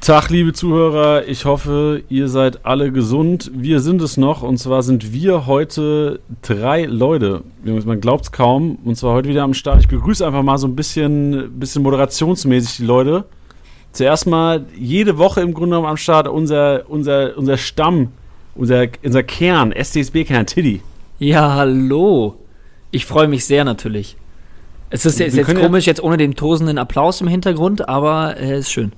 Tag, liebe Zuhörer. Ich hoffe, ihr seid alle gesund. Wir sind es noch. Und zwar sind wir heute drei Leute. Man glaubt es kaum. Und zwar heute wieder am Start. Ich begrüße einfach mal so ein bisschen, bisschen moderationsmäßig die Leute. Zuerst mal jede Woche im Grunde genommen am Start unser, unser, unser Stamm, unser, unser Kern, STSB-Kern, Tiddy. Ja, hallo. Ich freue mich sehr natürlich. Es ist, ist jetzt komisch, jetzt ohne den tosenden Applaus im Hintergrund, aber es äh, ist schön.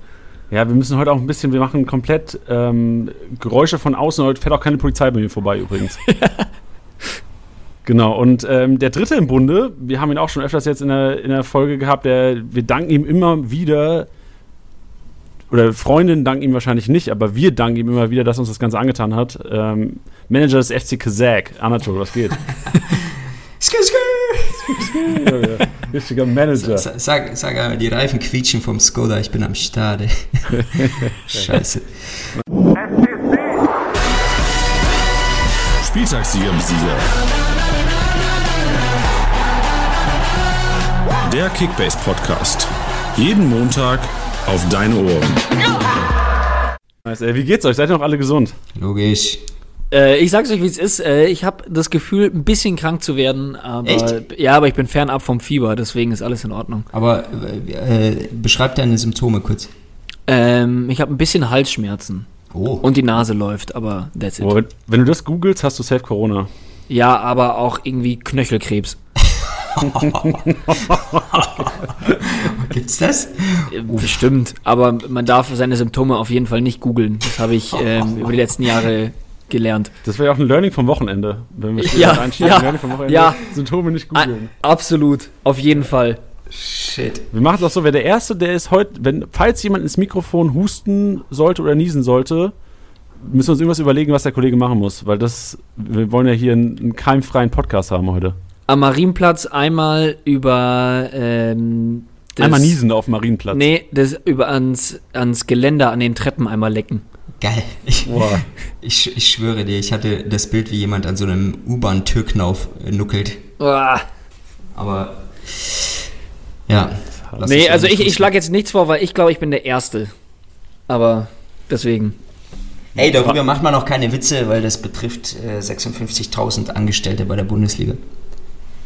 Ja, wir müssen heute auch ein bisschen, wir machen komplett ähm, Geräusche von außen. Heute fährt auch keine Polizei bei mir vorbei übrigens. genau, und ähm, der dritte im Bunde, wir haben ihn auch schon öfters jetzt in der, in der Folge gehabt, der, wir danken ihm immer wieder, oder Freundinnen danken ihm wahrscheinlich nicht, aber wir danken ihm immer wieder, dass uns das Ganze angetan hat. Ähm, Manager des FC Kazak, Anatol, was geht? skr, skr. Richtiger Manager. Sag, sag, sag, die Reifen quietschen vom Skoda, ich bin am Start. Scheiße. Spieltagssieger Sieger. Der Kickbase Podcast. Jeden Montag auf deine Ohren. Nice, ey, wie geht's euch? Seid ihr noch alle gesund? Logisch. Äh, ich sag's euch, wie es ist. Äh, ich habe das Gefühl, ein bisschen krank zu werden. Aber, Echt? Ja, aber ich bin fernab vom Fieber, deswegen ist alles in Ordnung. Aber äh, beschreib deine Symptome kurz. Ähm, ich habe ein bisschen Halsschmerzen. Oh. Und die Nase läuft, aber that's it. Oh, wenn du das googelst, hast du safe Corona. Ja, aber auch irgendwie Knöchelkrebs. Gibt's das? Äh, bestimmt, aber man darf seine Symptome auf jeden Fall nicht googeln. Das habe ich ähm, über die letzten Jahre gelernt. Das wäre ja auch ein Learning vom Wochenende. Wenn wir ja, ja, Learning vom Wochenende. Ja. Symptome nicht googeln. Absolut, auf jeden Fall. Shit. Wir machen es auch so, wer der Erste, der ist heute, wenn, falls jemand ins Mikrofon husten sollte oder niesen sollte, müssen wir uns irgendwas überlegen, was der Kollege machen muss, weil das, wir wollen ja hier einen, einen keimfreien Podcast haben heute. Am Marienplatz einmal über ähm, das, einmal niesen auf dem Marienplatz. Nee, das über ans, ans Geländer an den Treppen einmal lecken. Geil. Ich, ich, ich, schwöre dir, ich hatte das Bild, wie jemand an so einem U-Bahn-Türknauf nuckelt. Boah. Aber ja. Nee, also ich, ich schlage jetzt nichts vor, weil ich glaube, ich bin der Erste. Aber deswegen. Ey, darüber macht man auch keine Witze, weil das betrifft äh, 56.000 Angestellte bei der Bundesliga.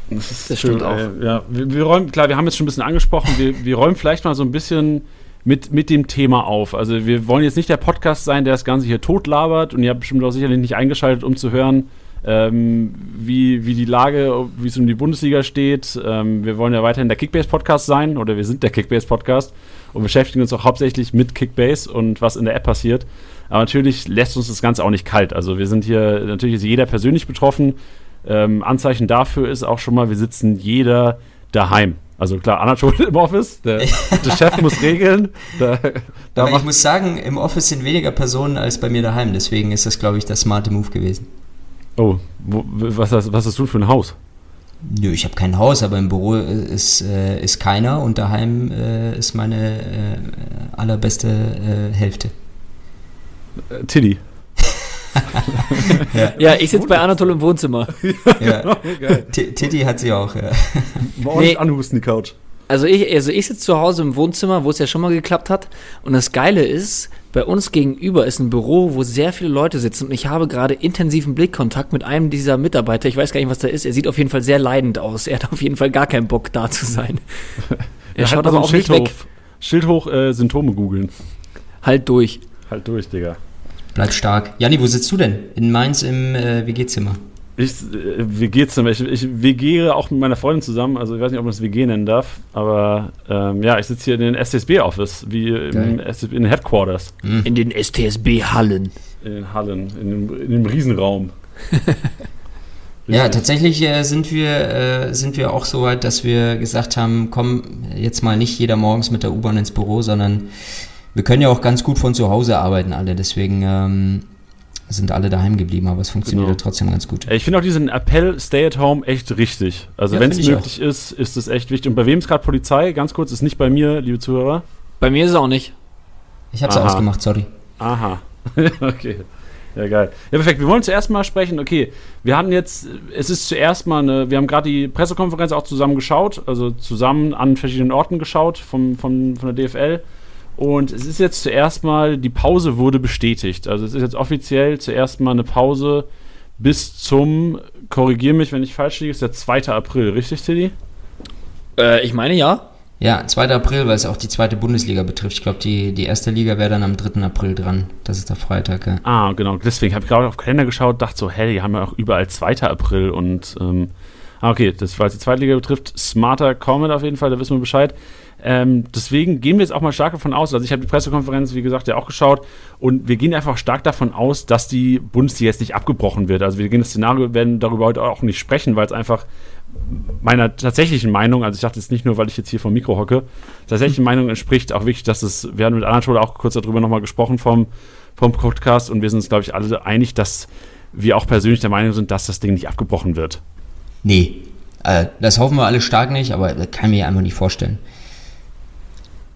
Das, ist das stimmt auch. Äh, ja, wir, wir, räumen, klar, wir haben jetzt schon ein bisschen angesprochen, wir, wir räumen vielleicht mal so ein bisschen mit, mit dem Thema auf. Also wir wollen jetzt nicht der Podcast sein, der das Ganze hier totlabert und ihr habt bestimmt auch sicherlich nicht eingeschaltet, um zu hören, ähm, wie, wie die Lage, wie es um die Bundesliga steht. Ähm, wir wollen ja weiterhin der Kickbase-Podcast sein oder wir sind der Kickbase-Podcast und beschäftigen uns auch hauptsächlich mit Kickbase und was in der App passiert. Aber natürlich lässt uns das Ganze auch nicht kalt. Also wir sind hier, natürlich ist jeder persönlich betroffen. Ähm, Anzeichen dafür ist auch schon mal, wir sitzen jeder daheim. Also klar, Anatol im Office, der, der Chef muss regeln. Da, da Aber ich muss sagen, im Office sind weniger Personen als bei mir daheim, deswegen ist das, glaube ich, der smarte Move gewesen. Oh, wo, was, hast, was hast du für ein Haus? Nö, ich habe kein Haus, aber im Büro ist, äh, ist keiner und daheim äh, ist meine äh, allerbeste äh, Hälfte. Tiddy. Ja. ja. ich sitze bei Anatol im Wohnzimmer. ja. Titi hat sie auch, ja. Euch nee. anhusten die Couch. Also ich, also ich sitze zu Hause im Wohnzimmer, wo es ja schon mal geklappt hat. Und das Geile ist, bei uns gegenüber ist ein Büro, wo sehr viele Leute sitzen. Und ich habe gerade intensiven Blickkontakt mit einem dieser Mitarbeiter. Ich weiß gar nicht, was da ist. Er sieht auf jeden Fall sehr leidend aus. Er hat auf jeden Fall gar keinen Bock, da zu sein. Er ja, schaut halt aber auch Schild nicht weg. Schild hoch, äh, Symptome googeln. Halt durch. Halt durch, Digga. Bleib stark. Janni, wo sitzt du denn? In Mainz im äh, WG-Zimmer. Ich, äh, WG-Zimmer. Ich, ich WGere auch mit meiner Freundin zusammen. Also ich weiß nicht, ob man das WG nennen darf. Aber ähm, ja, ich sitze hier in den STSB-Office, wie im, in den Headquarters. Mhm. In den STSB-Hallen. In den Hallen, in dem, in dem Riesenraum. ja, tatsächlich äh, sind, wir, äh, sind wir auch so weit, dass wir gesagt haben, komm, jetzt mal nicht jeder morgens mit der U-Bahn ins Büro, sondern wir können ja auch ganz gut von zu Hause arbeiten alle, deswegen ähm, sind alle daheim geblieben, aber es funktioniert genau. ja trotzdem ganz gut. Ich finde auch diesen Appell Stay at Home echt richtig. Also ja, wenn es möglich auch. ist, ist es echt wichtig. Und bei wem ist gerade Polizei? Ganz kurz, ist nicht bei mir, liebe Zuhörer. Bei mir ist es auch nicht. Ich habe es ausgemacht, sorry. Aha. okay. Ja, geil. Ja, perfekt. Wir wollen zuerst mal sprechen. Okay, wir hatten jetzt, es ist zuerst mal eine, wir haben gerade die Pressekonferenz auch zusammen geschaut, also zusammen an verschiedenen Orten geschaut vom, vom, von der DFL. Und es ist jetzt zuerst mal, die Pause wurde bestätigt. Also es ist jetzt offiziell zuerst mal eine Pause bis zum, korrigier mich, wenn ich falsch liege, ist der 2. April, richtig, Tilly? Äh, ich meine ja. Ja, 2. April, weil es auch die zweite Bundesliga betrifft. Ich glaube, die, die erste Liga wäre dann am 3. April dran. Das ist der Freitag, ja. Ah, genau. Deswegen habe ich gerade auf den Kalender geschaut, dachte so, hä, die haben ja auch überall 2. April und ähm, ah, okay, das, was die zweite Liga betrifft, smarter Comment auf jeden Fall, da wissen wir Bescheid. Ähm, deswegen gehen wir jetzt auch mal stark davon aus, also ich habe die Pressekonferenz, wie gesagt, ja auch geschaut und wir gehen einfach stark davon aus, dass die Bundesliga jetzt nicht abgebrochen wird. Also wir gehen das Szenario, werden darüber heute auch nicht sprechen, weil es einfach meiner tatsächlichen Meinung, also ich dachte jetzt nicht nur, weil ich jetzt hier vom Mikro hocke, tatsächliche Meinung entspricht auch wirklich, dass es, wir haben mit Anatole auch kurz darüber nochmal gesprochen vom, vom Podcast und wir sind uns, glaube ich, alle einig, dass wir auch persönlich der Meinung sind, dass das Ding nicht abgebrochen wird. Nee, äh, das hoffen wir alle stark nicht, aber das kann ich mir einfach nicht vorstellen.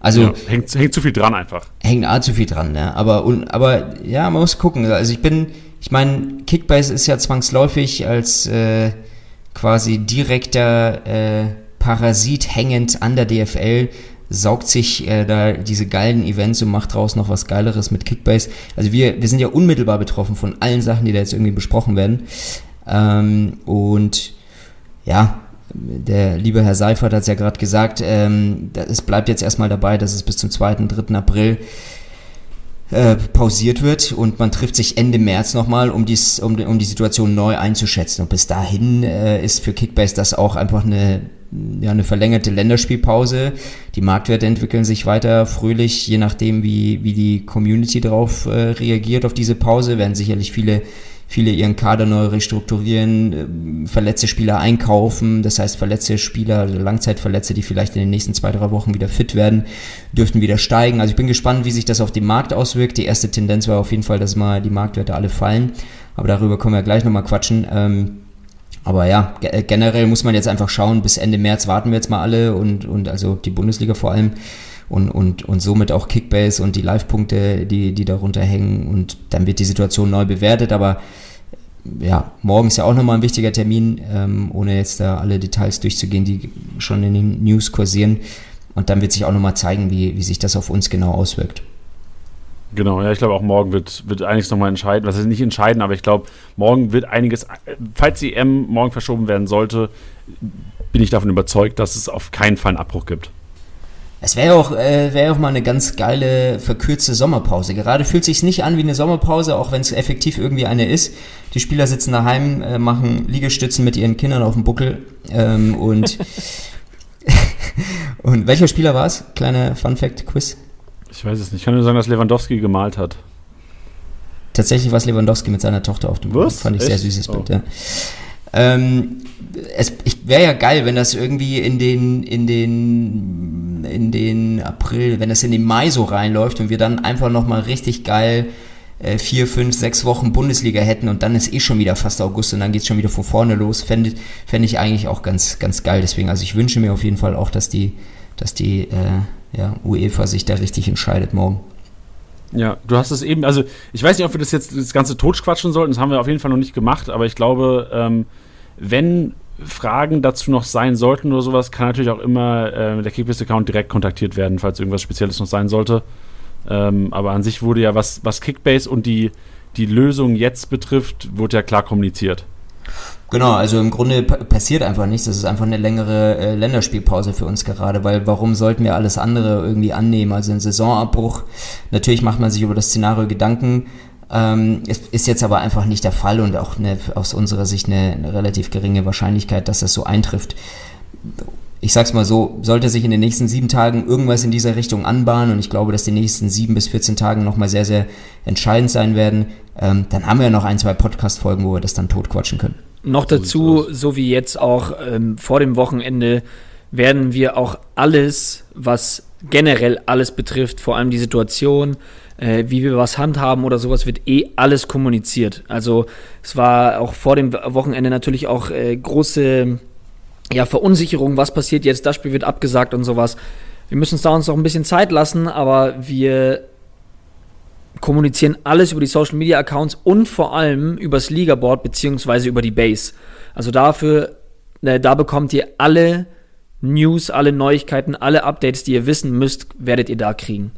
Also ja, hängt, hängt zu viel dran einfach. Hängt A zu viel dran, ne? Aber, und, aber ja, man muss gucken. Also ich bin, ich meine, Kickbase ist ja zwangsläufig als äh, quasi direkter äh, Parasit hängend an der DFL saugt sich äh, da diese geilen Events und macht draus noch was Geileres mit Kickbase. Also wir, wir sind ja unmittelbar betroffen von allen Sachen, die da jetzt irgendwie besprochen werden. Ähm, und ja, der liebe Herr Seifert hat es ja gerade gesagt, ähm, es bleibt jetzt erstmal dabei, dass es bis zum 2., 3. April äh, pausiert wird und man trifft sich Ende März nochmal, um, dies, um, um die Situation neu einzuschätzen. Und bis dahin äh, ist für Kickbase das auch einfach eine, ja, eine verlängerte Länderspielpause. Die Marktwerte entwickeln sich weiter fröhlich, je nachdem, wie, wie die Community darauf äh, reagiert auf diese Pause, werden sicherlich viele viele ihren Kader neu restrukturieren, äh, verletzte Spieler einkaufen. Das heißt, verletzte Spieler, also Langzeitverletzte, die vielleicht in den nächsten zwei, drei Wochen wieder fit werden, dürften wieder steigen. Also ich bin gespannt, wie sich das auf den Markt auswirkt. Die erste Tendenz war auf jeden Fall, dass mal die Marktwerte alle fallen. Aber darüber können wir gleich nochmal quatschen. Ähm, aber ja, äh, generell muss man jetzt einfach schauen, bis Ende März warten wir jetzt mal alle und, und also die Bundesliga vor allem und, und, und somit auch Kickbase und die Live-Punkte, die, die darunter hängen und dann wird die Situation neu bewertet, aber ja, morgen ist ja auch nochmal ein wichtiger Termin, ähm, ohne jetzt da alle Details durchzugehen, die schon in den News kursieren. Und dann wird sich auch nochmal zeigen, wie, wie sich das auf uns genau auswirkt. Genau, ja, ich glaube auch morgen wird, wird einiges nochmal entscheiden. Was ist nicht entscheiden, aber ich glaube, morgen wird einiges, falls die EM morgen verschoben werden sollte, bin ich davon überzeugt, dass es auf keinen Fall einen Abbruch gibt. Es wäre auch, äh, wär auch mal eine ganz geile, verkürzte Sommerpause. Gerade fühlt sich nicht an wie eine Sommerpause, auch wenn es effektiv irgendwie eine ist. Die Spieler sitzen daheim, äh, machen Liegestützen mit ihren Kindern auf dem Buckel. Ähm, und, und welcher Spieler war es? Kleiner Fun-Fact-Quiz. Ich weiß es nicht. Ich kann nur sagen, dass Lewandowski gemalt hat. Tatsächlich war es Lewandowski mit seiner Tochter auf dem Buckel. Fand ich Echt? sehr süßes Bild, oh. ja. Ähm, es wäre ja geil, wenn das irgendwie in den, in den, in den April, wenn das in den Mai so reinläuft und wir dann einfach nochmal richtig geil äh, vier, fünf, sechs Wochen Bundesliga hätten und dann ist eh schon wieder fast August und dann geht es schon wieder von vorne los, fände fänd ich eigentlich auch ganz, ganz geil. Deswegen, also ich wünsche mir auf jeden Fall auch, dass die, dass die äh, ja, UEFA sich da richtig entscheidet morgen. Ja, du hast es eben, also ich weiß nicht, ob wir das jetzt das Ganze totschquatschen sollten, das haben wir auf jeden Fall noch nicht gemacht, aber ich glaube, ähm, wenn Fragen dazu noch sein sollten oder sowas, kann natürlich auch immer äh, der Kickbase-Account direkt kontaktiert werden, falls irgendwas Spezielles noch sein sollte. Ähm, aber an sich wurde ja, was, was Kickbase und die, die Lösung jetzt betrifft, wurde ja klar kommuniziert. Genau, also im Grunde passiert einfach nichts. Das ist einfach eine längere äh, Länderspielpause für uns gerade, weil warum sollten wir alles andere irgendwie annehmen? Also ein Saisonabbruch, natürlich macht man sich über das Szenario Gedanken, ähm, ist, ist jetzt aber einfach nicht der Fall und auch eine, aus unserer Sicht eine, eine relativ geringe Wahrscheinlichkeit, dass das so eintrifft. Ich sag's mal so, sollte sich in den nächsten sieben Tagen irgendwas in dieser Richtung anbahnen und ich glaube, dass die nächsten sieben bis 14 Tagen nochmal sehr, sehr entscheidend sein werden, ähm, dann haben wir ja noch ein, zwei Podcast-Folgen, wo wir das dann totquatschen können. Noch dazu, so wie jetzt auch ähm, vor dem Wochenende, werden wir auch alles, was generell alles betrifft, vor allem die Situation, äh, wie wir was handhaben oder sowas, wird eh alles kommuniziert. Also es war auch vor dem Wochenende natürlich auch äh, große ja, Verunsicherung, was passiert jetzt, das Spiel wird abgesagt und sowas. Wir müssen uns da uns noch ein bisschen Zeit lassen, aber wir kommunizieren alles über die Social Media Accounts und vor allem übers Ligaboard beziehungsweise über die Base. Also dafür, äh, da bekommt ihr alle News, alle Neuigkeiten, alle Updates, die ihr wissen müsst, werdet ihr da kriegen.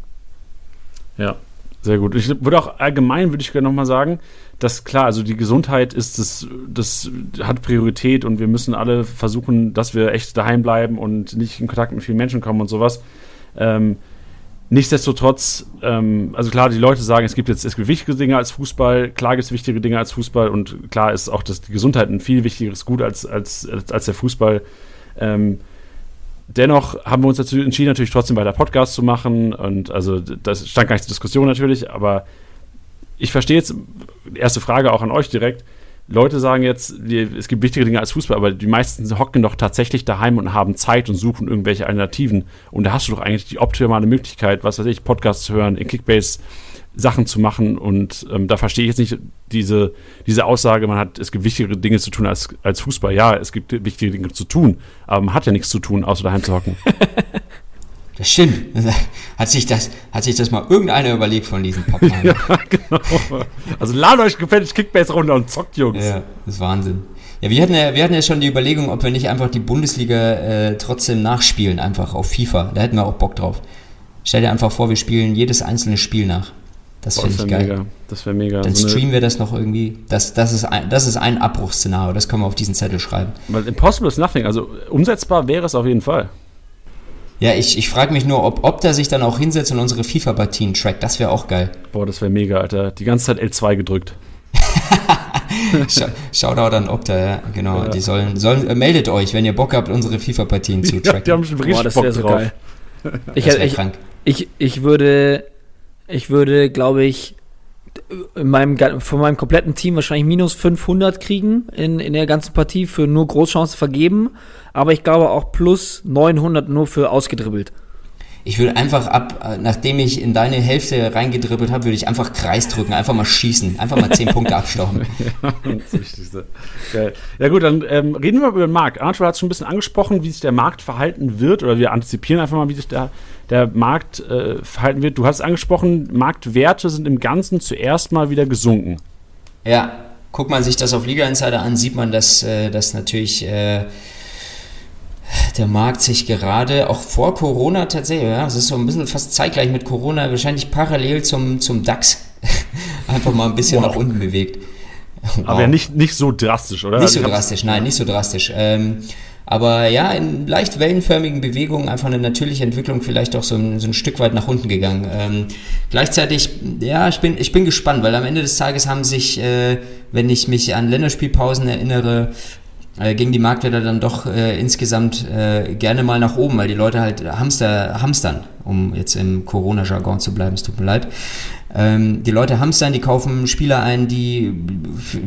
Ja, sehr gut. Ich würde auch allgemein, würde ich gerne nochmal sagen, dass klar, also die Gesundheit ist das, das hat Priorität und wir müssen alle versuchen, dass wir echt daheim bleiben und nicht in Kontakt mit vielen Menschen kommen und sowas. Ähm, nichtsdestotrotz, ähm, also klar, die Leute sagen, es gibt jetzt es gibt wichtige Dinge als Fußball, klar gibt es wichtige Dinge als Fußball und klar ist auch dass die Gesundheit ein viel wichtigeres Gut als, als, als, als der Fußball. Ähm, Dennoch haben wir uns dazu entschieden, natürlich trotzdem weiter Podcasts zu machen. Und also das stand gar nicht zur Diskussion natürlich, aber ich verstehe jetzt, erste Frage auch an euch direkt. Leute sagen jetzt, es gibt wichtige Dinge als Fußball, aber die meisten hocken doch tatsächlich daheim und haben Zeit und suchen irgendwelche Alternativen. Und da hast du doch eigentlich die optimale Möglichkeit, was weiß ich, Podcasts zu hören, in Kickbase Sachen zu machen. Und ähm, da verstehe ich jetzt nicht diese, diese Aussage, man hat, es gibt wichtigere Dinge zu tun als, als Fußball. Ja, es gibt wichtige Dinge zu tun, aber man hat ja nichts zu tun, außer daheim zu hocken. Das stimmt. Hat sich das, hat sich das mal irgendeiner überlegt von diesen Popcorn? ja, genau. Also ladet euch gefällig Kickbase runter und zockt, Jungs. Ja, das ist Wahnsinn. Ja, wir hatten ja, wir hatten ja schon die Überlegung, ob wir nicht einfach die Bundesliga äh, trotzdem nachspielen, einfach auf FIFA. Da hätten wir auch Bock drauf. Stell dir einfach vor, wir spielen jedes einzelne Spiel nach. Das finde ich geil. Mega. Das wäre mega. Dann so streamen wir das noch irgendwie. Das, das, ist ein, das ist ein Abbruchsszenario. Das können wir auf diesen Zettel schreiben. Weil impossible is nothing. Also umsetzbar wäre es auf jeden Fall. Ja, ich, ich frage mich nur, ob, ob der sich dann auch hinsetzt und unsere FIFA-Partien trackt. Das wäre auch geil. Boah, das wäre mega, Alter. Die ganze Zeit L2 gedrückt. Shoutout an Opta, ja, genau. Ja. Die sollen, sollen äh, meldet euch, wenn ihr Bock habt, unsere FIFA-Partien zu tracken. Ja, die haben schon richtig Boah, das Bock so drauf. Geil. Ich, ich, ich, ich würde ich würde, glaube ich, in meinem, von meinem kompletten Team wahrscheinlich minus 500 kriegen in, in der ganzen Partie für nur Großchancen vergeben. Aber ich glaube auch plus 900 nur für ausgedribbelt. Ich würde einfach ab, nachdem ich in deine Hälfte reingedribbelt habe, würde ich einfach Kreis drücken, einfach mal schießen, einfach mal 10 Punkte abstochen. ja, das Wichtigste. Geil. Ja gut, dann ähm, reden wir mal über den Markt. Arthur hat es schon ein bisschen angesprochen, wie sich der Markt verhalten wird, oder wir antizipieren einfach mal, wie sich der der Markt äh, verhalten wird. Du hast angesprochen, Marktwerte sind im Ganzen zuerst mal wieder gesunken. Ja, guckt man sich das auf Liga Insider an, sieht man, dass, äh, dass natürlich äh, der Markt sich gerade auch vor Corona tatsächlich, ja, es ist so ein bisschen fast zeitgleich mit Corona, wahrscheinlich parallel zum, zum DAX einfach mal ein bisschen wow. nach unten bewegt. Wow. Aber ja nicht, nicht so drastisch, oder? Nicht so also drastisch, nein, nicht so drastisch. Ähm, aber ja, in leicht wellenförmigen Bewegungen einfach eine natürliche Entwicklung vielleicht auch so ein, so ein Stück weit nach unten gegangen. Ähm, gleichzeitig, ja, ich bin, ich bin gespannt, weil am Ende des Tages haben sich, äh, wenn ich mich an Länderspielpausen erinnere, äh, ging die Marktwerte dann doch äh, insgesamt äh, gerne mal nach oben, weil die Leute halt Hamster, hamstern, um jetzt im Corona-Jargon zu bleiben, es tut mir leid. Ähm, die Leute hamstern, die kaufen Spieler ein, die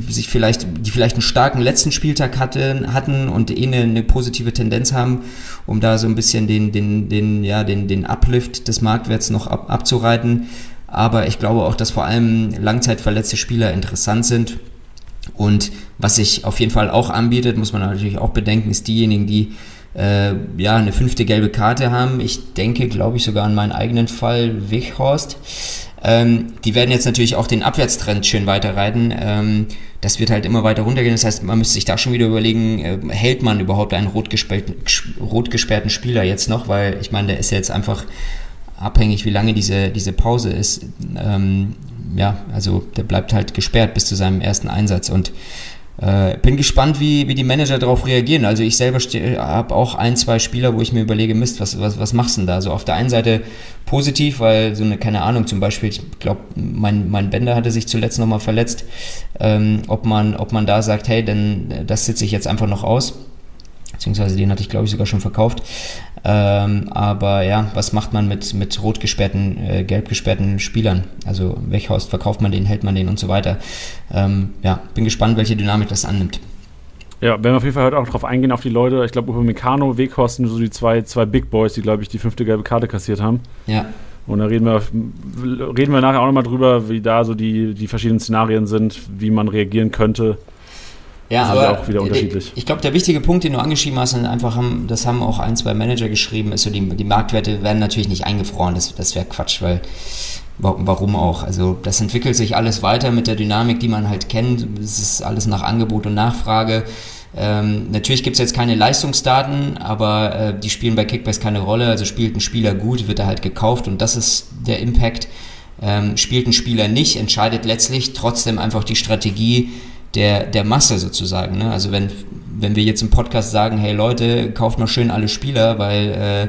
sich vielleicht, die vielleicht einen starken letzten Spieltag hatten, hatten und eh eine, eine positive Tendenz haben, um da so ein bisschen den, den, den, ja, den, den Uplift des Marktwerts noch ab, abzureiten. Aber ich glaube auch, dass vor allem langzeitverletzte Spieler interessant sind. Und was sich auf jeden Fall auch anbietet, muss man natürlich auch bedenken, ist diejenigen, die äh, ja eine fünfte gelbe Karte haben. Ich denke, glaube ich, sogar an meinen eigenen Fall, Wichhorst. Ähm, die werden jetzt natürlich auch den Abwärtstrend schön weiterreiten. Ähm, das wird halt immer weiter runtergehen. Das heißt, man müsste sich da schon wieder überlegen, äh, hält man überhaupt einen rot rot gesperrten Spieler jetzt noch? Weil ich meine, der ist jetzt einfach abhängig, wie lange diese, diese Pause ist. Ähm, ja, also der bleibt halt gesperrt bis zu seinem ersten Einsatz. Und äh, bin gespannt, wie, wie die Manager darauf reagieren. Also ich selber habe auch ein, zwei Spieler, wo ich mir überlege, Mist, was, was, was machst du denn da? So also auf der einen Seite positiv, weil so eine, keine Ahnung, zum Beispiel, ich glaube, mein, mein Bänder hatte sich zuletzt nochmal verletzt, ähm, ob, man, ob man da sagt, hey, denn das sitze ich jetzt einfach noch aus beziehungsweise den hatte ich glaube ich sogar schon verkauft. Ähm, aber ja, was macht man mit, mit rot gesperrten, äh, gelb gesperrten Spielern? Also Wechhaus verkauft man den, hält man den und so weiter. Ähm, ja, bin gespannt, welche Dynamik das annimmt. Ja, werden wir auf jeden Fall heute auch drauf eingehen, auf die Leute. Ich glaube, Upamecano, Weghorst sind so die zwei, zwei Big Boys, die, glaube ich, die fünfte gelbe Karte kassiert haben. Ja. Und da reden wir, reden wir nachher auch nochmal drüber, wie da so die, die verschiedenen Szenarien sind, wie man reagieren könnte. Ja, das aber auch wieder unterschiedlich. ich glaube, der wichtige Punkt, den du angeschrieben hast, und einfach haben, das haben auch ein, zwei Manager geschrieben, ist so, die, die Marktwerte werden natürlich nicht eingefroren, das, das wäre Quatsch, weil warum auch? Also das entwickelt sich alles weiter mit der Dynamik, die man halt kennt. Es ist alles nach Angebot und Nachfrage. Ähm, natürlich gibt es jetzt keine Leistungsdaten, aber äh, die spielen bei Kickbase keine Rolle. Also spielt ein Spieler gut, wird er halt gekauft und das ist der Impact. ähm, spielt ein Spieler nicht, entscheidet letztlich trotzdem einfach die Strategie der, der Masse sozusagen. Ne? Also wenn, wenn wir jetzt im Podcast sagen, hey Leute, kauft mal schön alle Spieler, weil äh,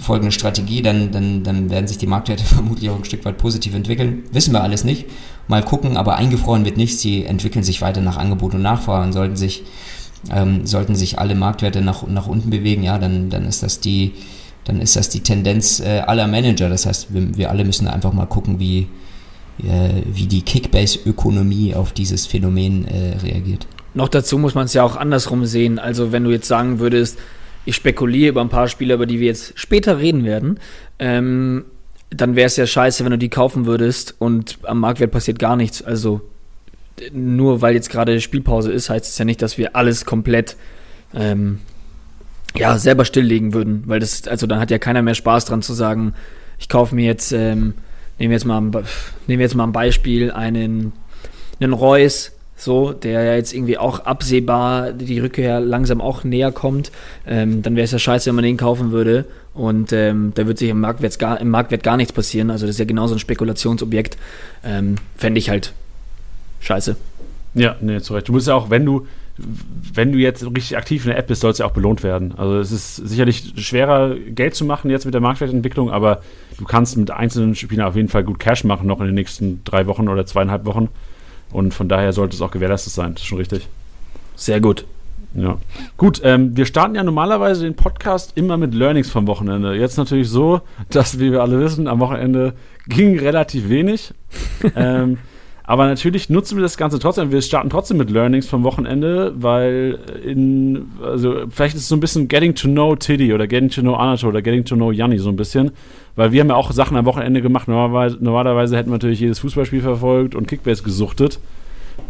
folgende Strategie, dann, dann, dann werden sich die Marktwerte vermutlich auch ein Stück weit positiv entwickeln. Wissen wir alles nicht. Mal gucken, aber eingefroren wird nichts. Sie entwickeln sich weiter nach Angebot und Nachfrage und sollten sich, ähm, sollten sich alle Marktwerte nach, nach unten bewegen, ja, dann, dann ist das die, dann ist das die Tendenz äh, aller Manager. Das heißt, wir, wir alle müssen einfach mal gucken, wie, wie die Kickbase-Ökonomie auf dieses Phänomen äh, reagiert. Noch dazu muss man es ja auch andersrum sehen. Also wenn du jetzt sagen würdest, ich spekuliere über ein paar Spieler, über die wir jetzt später reden werden, ähm, dann wäre es ja scheiße, wenn du die kaufen würdest und am Marktwert passiert gar nichts. Also nur weil jetzt gerade Spielpause ist, heißt es ja nicht, dass wir alles komplett ähm, ja, selber stilllegen würden, weil das, also dann hat ja keiner mehr Spaß dran zu sagen, ich kaufe mir jetzt, ähm, nehmen wir jetzt mal, nehmen wir jetzt mal ein Beispiel, einen, einen Reus, so, der ja jetzt irgendwie auch absehbar die Rückkehr langsam auch näher kommt, ähm, dann wäre es ja scheiße, wenn man den kaufen würde und ähm, da wird sich im Marktwert, gar, im Marktwert gar nichts passieren. Also das ist ja genauso ein Spekulationsobjekt. Ähm, Fände ich halt scheiße. Ja, nee, zu Recht. Du musst ja auch, wenn du, wenn du jetzt richtig aktiv in der App bist, soll es ja auch belohnt werden. Also es ist sicherlich schwerer, Geld zu machen jetzt mit der Marktwertentwicklung, aber du kannst mit einzelnen Spielern auf jeden Fall gut Cash machen, noch in den nächsten drei Wochen oder zweieinhalb Wochen. Und von daher sollte es auch gewährleistet sein. Das ist schon richtig. Sehr gut. Ja. Gut, ähm, wir starten ja normalerweise den Podcast immer mit Learnings vom Wochenende. Jetzt natürlich so, dass, wie wir alle wissen, am Wochenende ging relativ wenig. ähm, aber natürlich nutzen wir das Ganze trotzdem. Wir starten trotzdem mit Learnings vom Wochenende, weil in, also vielleicht ist es so ein bisschen Getting to know Tiddy oder Getting to know Anatol oder Getting to know Janni so ein bisschen. Weil wir haben ja auch Sachen am Wochenende gemacht. Normalerweise, normalerweise hätten wir natürlich jedes Fußballspiel verfolgt und Kickbase gesuchtet.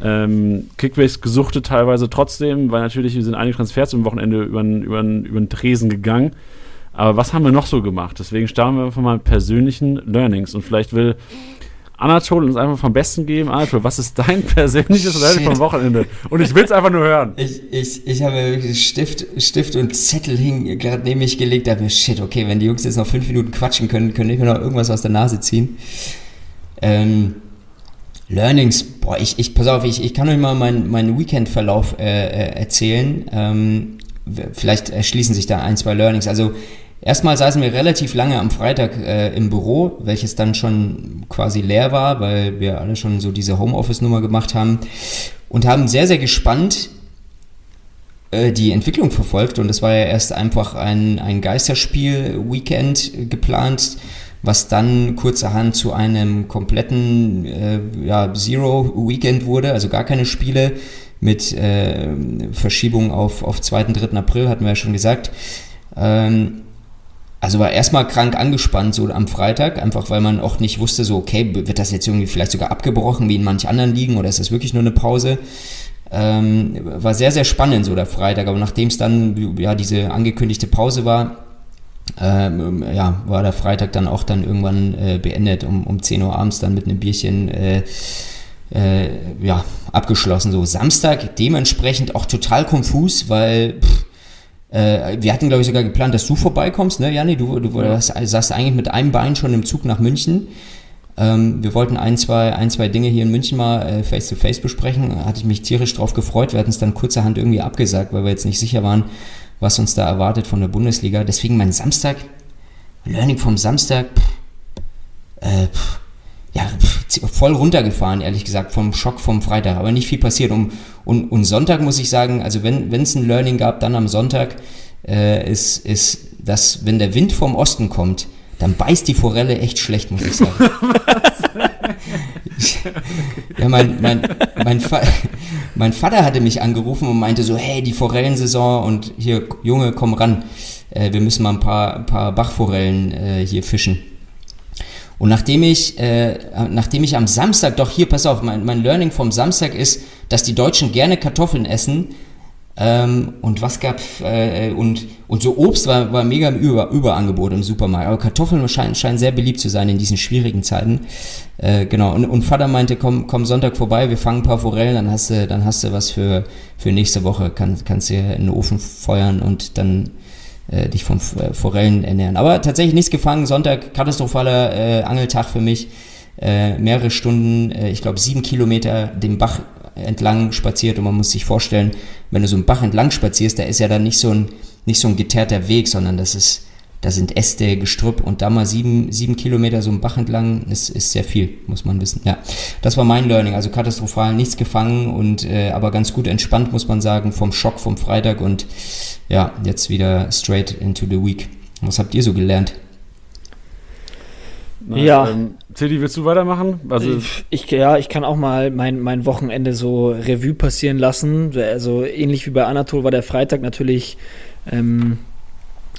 Ähm, Kickbase gesuchtet teilweise trotzdem, weil natürlich sind einige Transfers am Wochenende über den Tresen gegangen. Aber was haben wir noch so gemacht? Deswegen starten wir einfach mal mit persönlichen Learnings. Und vielleicht will Anatol uns einfach vom Besten geben. Anatol, was ist dein persönliches Learning vom Wochenende? Und ich will es einfach nur hören. Ich, ich, ich habe wirklich Stift, Stift und Zettel gerade neben mich gelegt. Da habe ich, shit, okay, wenn die Jungs jetzt noch fünf Minuten quatschen können, können ich mir noch irgendwas aus der Nase ziehen. Ähm, Learnings, boah, ich, ich, pass auf, ich, ich kann euch mal meinen mein Weekend-Verlauf äh, äh, erzählen. Ähm, vielleicht erschließen sich da ein, zwei Learnings. Also Erstmal saßen wir relativ lange am Freitag äh, im Büro, welches dann schon quasi leer war, weil wir alle schon so diese Homeoffice-Nummer gemacht haben und haben sehr, sehr gespannt äh, die Entwicklung verfolgt. Und es war ja erst einfach ein, ein Geisterspiel-Weekend geplant, was dann kurzerhand zu einem kompletten äh, ja, Zero-Weekend wurde, also gar keine Spiele mit äh, Verschiebung auf, auf 2. 3. April, hatten wir ja schon gesagt. Ähm, also war erstmal krank angespannt so am Freitag, einfach weil man auch nicht wusste, so, okay, wird das jetzt irgendwie vielleicht sogar abgebrochen, wie in manch anderen Ligen, oder ist das wirklich nur eine Pause? Ähm, war sehr, sehr spannend so der Freitag, aber nachdem es dann ja diese angekündigte Pause war, ähm, ja, war der Freitag dann auch dann irgendwann äh, beendet, um, um 10 Uhr abends dann mit einem Bierchen äh, äh, ja, abgeschlossen. So Samstag dementsprechend auch total konfus, weil pff, äh, wir hatten, glaube ich, sogar geplant, dass du vorbeikommst, ne, Janni? Du, du ja. saßt eigentlich mit einem Bein schon im Zug nach München. Ähm, wir wollten ein zwei, ein, zwei Dinge hier in München mal äh, face to face besprechen. Da hatte ich mich tierisch drauf gefreut. Wir hatten es dann kurzerhand irgendwie abgesagt, weil wir jetzt nicht sicher waren, was uns da erwartet von der Bundesliga. Deswegen mein Samstag, Learning vom Samstag, pff, äh, pff, ja, voll runtergefahren, ehrlich gesagt, vom Schock vom Freitag. Aber nicht viel passiert. Um, und, und Sonntag muss ich sagen, also wenn es ein Learning gab, dann am Sonntag äh, ist, ist, dass wenn der Wind vom Osten kommt, dann beißt die Forelle echt schlecht, muss ich sagen. ja, mein, mein, mein, Fa mein Vater hatte mich angerufen und meinte so, hey, die Forellensaison und hier, Junge, komm ran, äh, wir müssen mal ein paar, ein paar Bachforellen äh, hier fischen. Und nachdem ich, äh, nachdem ich am Samstag, doch hier, pass auf, mein, mein Learning vom Samstag ist, dass die Deutschen gerne Kartoffeln essen. Ähm, und was gab, äh, und, und so Obst war, war mega im Über, Überangebot im Supermarkt. Aber Kartoffeln scheinen, scheinen sehr beliebt zu sein in diesen schwierigen Zeiten. Äh, genau, und, und Vater meinte, komm, komm Sonntag vorbei, wir fangen ein paar Forellen, dann hast du, dann hast du was für, für nächste Woche. Kann, kannst du in den Ofen feuern und dann äh, dich von äh, Forellen ernähren. Aber tatsächlich nichts gefangen. Sonntag katastrophaler äh, Angeltag für mich. äh, mehrere Stunden, äh, ich glaube sieben Kilometer den Bach entlang spaziert und man muss sich vorstellen, wenn du so einen Bach entlang spazierst, da ist ja dann nicht so ein, nicht so ein geteerter Weg, sondern das ist, da sind Äste, Gestrüpp und da mal sieben, sieben Kilometer so einen Bach entlang ist, ist sehr viel, muss man wissen. Ja, das war mein Learning, also katastrophal nichts gefangen und äh, aber ganz gut entspannt, muss man sagen, vom Schock vom Freitag und ja, jetzt wieder straight into the week. Was habt ihr so gelernt? Ja. Ähm, Tilly, willst du weitermachen? Also ich, ja, ich kann auch mal mein, mein Wochenende so Revue passieren lassen. Also ähnlich wie bei Anatol war der Freitag natürlich ähm,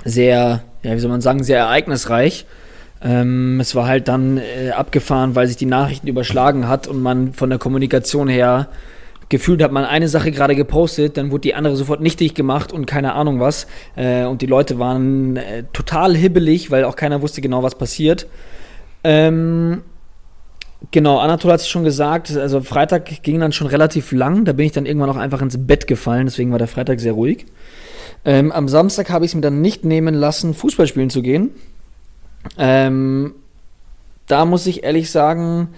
sehr, ja, wie soll man sagen, sehr ereignisreich. Ähm, es war halt dann äh, abgefahren, weil sich die Nachrichten überschlagen hat und man von der Kommunikation her gefühlt hat man eine Sache gerade gepostet, dann wurde die andere sofort nichtig gemacht und keine Ahnung was. Äh, und die Leute waren äh, total hibbelig, weil auch keiner wusste genau, was passiert. Ähm, genau, Anatol hat es schon gesagt, also Freitag ging dann schon relativ lang, da bin ich dann irgendwann auch einfach ins Bett gefallen, deswegen war der Freitag sehr ruhig. Ähm, am Samstag habe ich es mir dann nicht nehmen lassen, Fußball spielen zu gehen. Ähm, da muss ich ehrlich sagen,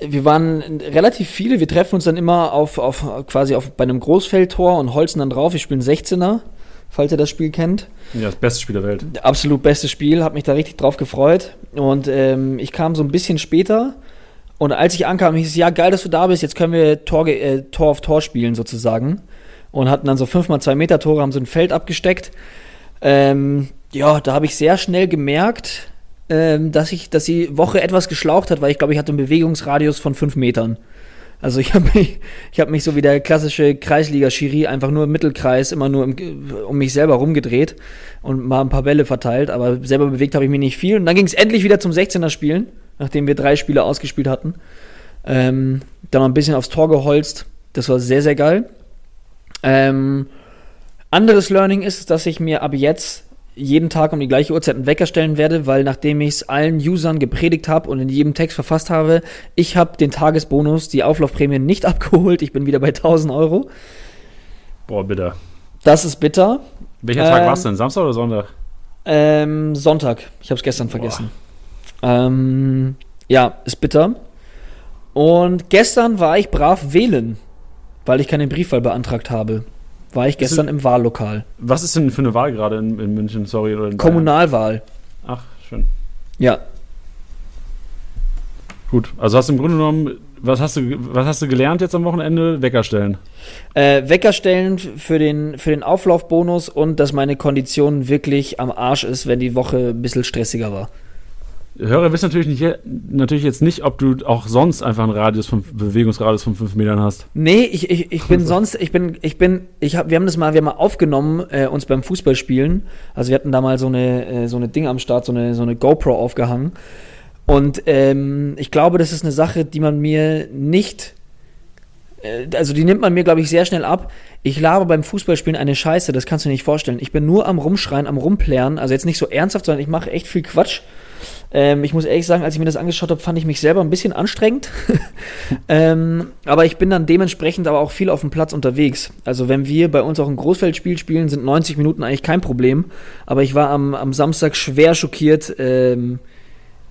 wir waren relativ viele. Wir treffen uns dann immer auf, auf quasi auf, bei einem Großfeldtor und holzen dann drauf. Wir spielen 16er, falls ihr das Spiel kennt. Ja, das beste Spiel der Welt. Absolut bestes Spiel, habe mich da richtig drauf gefreut. Und ähm, ich kam so ein bisschen später. Und als ich ankam, hieß es, ja, geil, dass du da bist, jetzt können wir Tor, äh, Tor auf Tor spielen sozusagen. Und hatten dann so 5x2 Meter Tore, haben so ein Feld abgesteckt. Ähm, ja, da habe ich sehr schnell gemerkt, ähm, dass ich, dass die Woche etwas geschlaucht hat, weil ich glaube, ich hatte einen Bewegungsradius von fünf Metern. Also ich habe mich, ich habe mich so wie der klassische Kreisliga-Schiri einfach nur im Mittelkreis immer nur im, um mich selber rumgedreht und mal ein paar Bälle verteilt, aber selber bewegt habe ich mich nicht viel. Und dann ging es endlich wieder zum 16er Spielen, nachdem wir drei Spiele ausgespielt hatten. Ähm, dann noch ein bisschen aufs Tor geholzt. Das war sehr, sehr geil. Ähm, anderes Learning ist, dass ich mir ab jetzt jeden Tag um die gleiche Uhrzeit einen Wecker stellen werde, weil nachdem ich es allen Usern gepredigt habe und in jedem Text verfasst habe, ich habe den Tagesbonus, die Auflaufprämie nicht abgeholt. Ich bin wieder bei 1000 Euro. Boah, bitter. Das ist bitter. Welcher ähm, Tag war es denn? Samstag oder Sonntag? Ähm, Sonntag. Ich habe es gestern vergessen. Ähm, ja, ist bitter. Und gestern war ich brav wählen, weil ich keinen Briefwahl beantragt habe war ich gestern im Wahllokal. Was ist denn für eine Wahl gerade in, in, München? Sorry. Oder Kommunalwahl. Ach, schön. Ja. Gut, also hast du im Grunde genommen, was hast du, was hast du gelernt jetzt am Wochenende? Wecker stellen. Äh, Wecker stellen für den, für den Auflaufbonus und dass meine Kondition wirklich am Arsch ist, wenn die Woche ein bisschen stressiger war. Hörer wissen natürlich, nicht, natürlich jetzt nicht, ob du auch sonst einfach einen Radius von Bewegungsradius von 5 Metern hast. Nee, ich, ich, ich bin sonst, ich bin, ich bin, ich hab, wir haben das mal, wir haben mal aufgenommen, äh, uns beim Fußballspielen. Also wir hatten da mal so eine, äh, so eine Ding am Start, so eine, so eine GoPro aufgehangen. Und ähm, ich glaube, das ist eine Sache, die man mir nicht also die nimmt man mir, glaube ich, sehr schnell ab. Ich labe beim Fußballspielen eine Scheiße, das kannst du dir nicht vorstellen. Ich bin nur am Rumschreien, am Rumplären, also jetzt nicht so ernsthaft, sondern ich mache echt viel Quatsch. Ähm, ich muss ehrlich sagen, als ich mir das angeschaut habe, fand ich mich selber ein bisschen anstrengend. ähm, aber ich bin dann dementsprechend aber auch viel auf dem Platz unterwegs. Also wenn wir bei uns auch ein Großfeldspiel spielen, sind 90 Minuten eigentlich kein Problem. Aber ich war am, am Samstag schwer schockiert, ähm,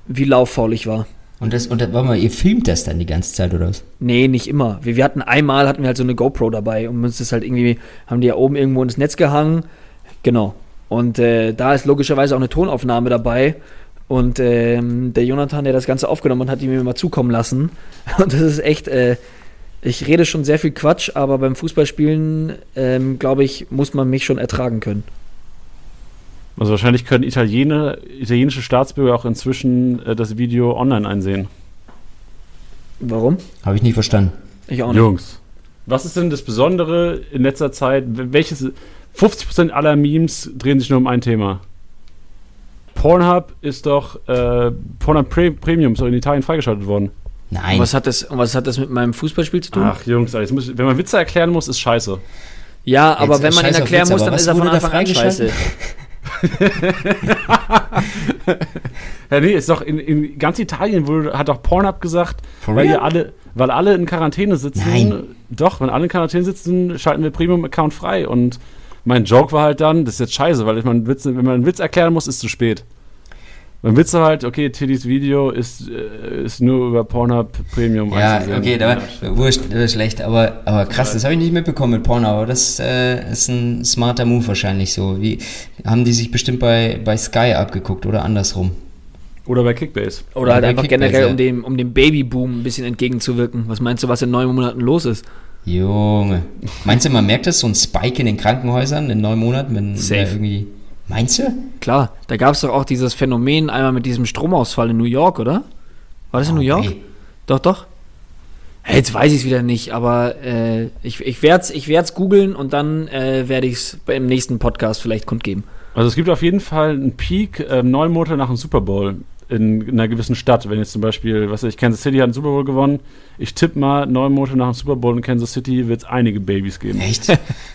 wie lauffaul ich war. Und das, und warte mal, ihr filmt das dann die ganze Zeit, oder was? Nee, nicht immer. Wir, wir hatten einmal, hatten wir halt so eine GoPro dabei und uns das halt irgendwie, haben die ja oben irgendwo ins Netz gehangen. Genau. Und äh, da ist logischerweise auch eine Tonaufnahme dabei. Und ähm, der Jonathan, der das Ganze aufgenommen hat, hat die mir mal zukommen lassen. Und das ist echt, äh, ich rede schon sehr viel Quatsch, aber beim Fußballspielen, ähm, glaube ich, muss man mich schon ertragen können. Also wahrscheinlich können Italiener, italienische Staatsbürger auch inzwischen äh, das Video online einsehen. Warum? Habe ich nie verstanden. Ich auch nicht. Jungs, was ist denn das Besondere in letzter Zeit? Welches 50% aller Memes drehen sich nur um ein Thema? Pornhub ist doch äh, Pornhub Pre Premium so in Italien freigeschaltet worden. Nein. Und was hat das, was hat das mit meinem Fußballspiel zu tun? Ach, Jungs, muss, wenn man Witze erklären muss, ist scheiße. Ja, aber Jetzt wenn man ihn erklären Witze, muss, dann ist er von Anfang an scheiße. ja, nee, ist doch in, in ganz Italien wurde, hat doch Pornhub gesagt, weil ihr alle, weil alle in Quarantäne sitzen. Nein. Doch, wenn alle in Quarantäne sitzen, schalten wir Premium-Account frei und mein Joke war halt dann, das ist jetzt scheiße, weil ich man Witz, wenn man einen Witz erklären muss, ist zu spät. Dann willst du halt, okay, Tiddys Video ist, äh, ist nur über Pornhub Premium. Ja, okay, da war, wurscht, das ist schlecht, aber, aber krass, das habe ich nicht mitbekommen mit Pornhub, aber das äh, ist ein smarter Move wahrscheinlich so. Wie, haben die sich bestimmt bei, bei Sky abgeguckt oder andersrum? Oder bei Kickbase. Oder halt einfach Kickbase, generell, um dem, um dem Babyboom ein bisschen entgegenzuwirken. Was meinst du, was in neun Monaten los ist? Junge. Meinst du, man merkt das so ein Spike in den Krankenhäusern in neun Monaten, wenn Safe. irgendwie. Meinst du? Klar, da gab es doch auch dieses Phänomen einmal mit diesem Stromausfall in New York, oder? War das in New York? Okay. Doch, doch. Jetzt weiß ich es wieder nicht, aber äh, ich, ich werde es ich werd's googeln und dann äh, werde ich es im nächsten Podcast vielleicht kundgeben. Also es gibt auf jeden Fall einen Peak äh, neun Monate nach dem Super Bowl in, in, einer gewissen Stadt. Wenn jetzt zum Beispiel, was weiß ich, Kansas City hat einen Super Bowl gewonnen. Ich tippe mal, neun Monate nach dem Super Bowl in Kansas City wird es einige Babys geben. Echt?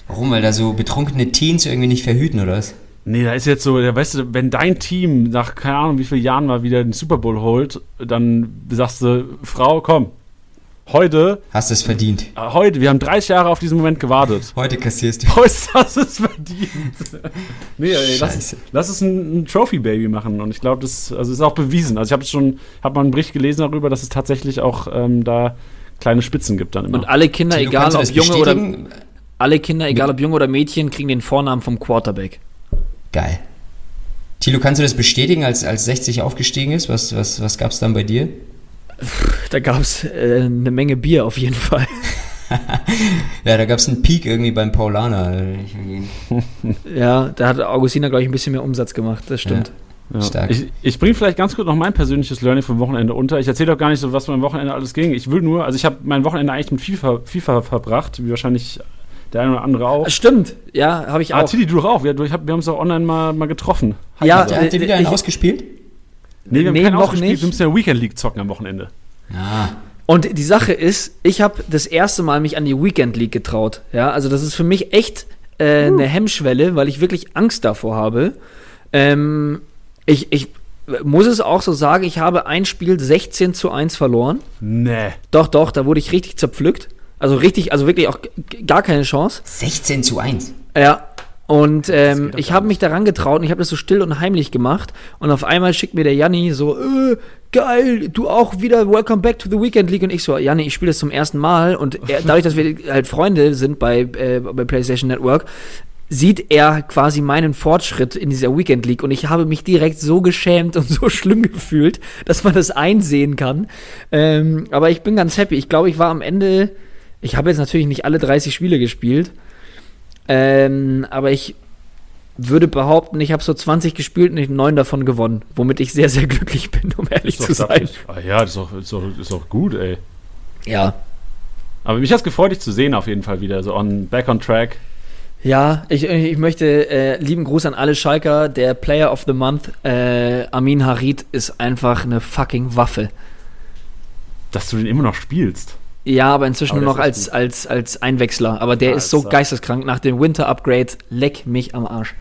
Warum? Weil da so betrunkene Teens irgendwie nicht verhüten, oder was? Nee, da ist jetzt so, ja, weißt du, wenn dein Team nach keine Ahnung wie vielen Jahren mal wieder den Super Bowl holt, dann sagst du, Frau, komm, heute. Hast du es verdient. Äh, heute, wir haben 30 Jahre auf diesen Moment gewartet. Heute kassierst du. Heute hast du es verdient. nee, ey, lass, lass es ein, ein Trophy-Baby machen. Und ich glaube, das also ist auch bewiesen. Also ich habe schon, habe mal einen Bericht gelesen darüber, dass es tatsächlich auch ähm, da kleine Spitzen gibt dann immer. Und alle Kinder, Tino, egal ob Junge oder alle Kinder, egal ob Junge oder Mädchen, kriegen den Vornamen vom Quarterback. Geil. Tilo, kannst du das bestätigen, als, als 60 aufgestiegen ist? Was, was, was gab es dann bei dir? Da gab es äh, eine Menge Bier auf jeden Fall. ja, da gab es einen Peak irgendwie beim Paulaner. ja, da hat Augustina, glaube ich, ein bisschen mehr Umsatz gemacht, das stimmt. Ja. Ja. Ich, ich bringe vielleicht ganz kurz noch mein persönliches Learning vom Wochenende unter. Ich erzähle doch gar nicht so, was mein Wochenende alles ging. Ich will nur, also ich habe mein Wochenende eigentlich mit FIFA, FIFA verbracht, wie wahrscheinlich der eine oder andere auch. Stimmt, ja, habe ich ah, auch. Ah, Tilly, du doch auch. Wir, wir haben uns auch online mal, mal getroffen. Ja, habt ihr wieder einen ausgespielt? Nee, wir haben nee, keinen noch ausgespielt. Nicht. Wir müssen ja Weekend League zocken am Wochenende. Ja. Und die Sache ist, ich habe das erste Mal mich an die Weekend League getraut. Ja, also das ist für mich echt äh, uh. eine Hemmschwelle, weil ich wirklich Angst davor habe. Ähm, ich, ich muss es auch so sagen, ich habe ein Spiel 16 zu 1 verloren. Nee. Doch, doch, da wurde ich richtig zerpflückt. Also richtig, also wirklich auch gar keine Chance. 16 zu 1. Ja. Und ähm, ich habe mich daran getraut und ich habe das so still und heimlich gemacht. Und auf einmal schickt mir der Janni so, äh, geil, du auch wieder, welcome back to the Weekend League. Und ich so, Janni, ich spiele das zum ersten Mal. Und er, dadurch, dass wir halt Freunde sind bei, äh, bei PlayStation Network, sieht er quasi meinen Fortschritt in dieser Weekend League und ich habe mich direkt so geschämt und so schlimm gefühlt, dass man das einsehen kann. Ähm, aber ich bin ganz happy. Ich glaube, ich war am Ende ich habe jetzt natürlich nicht alle 30 Spiele gespielt, ähm, aber ich würde behaupten, ich habe so 20 gespielt und ich neun davon gewonnen, womit ich sehr, sehr glücklich bin, um ehrlich zu sein. Ah, ja, das ist doch, ist, doch, ist doch gut, ey. Ja. Aber mich hat es gefreut, dich zu sehen auf jeden Fall wieder, so on, back on track. Ja, ich, ich möchte äh, lieben Gruß an alle Schalker. Der Player of the Month, äh, Amin Harid, ist einfach eine fucking Waffe. Dass du den immer noch spielst. Ja, aber inzwischen aber nur noch als, als, als Einwechsler. Aber der ja, ist so geisteskrank. Nach dem Winter-Upgrade, leck mich am Arsch.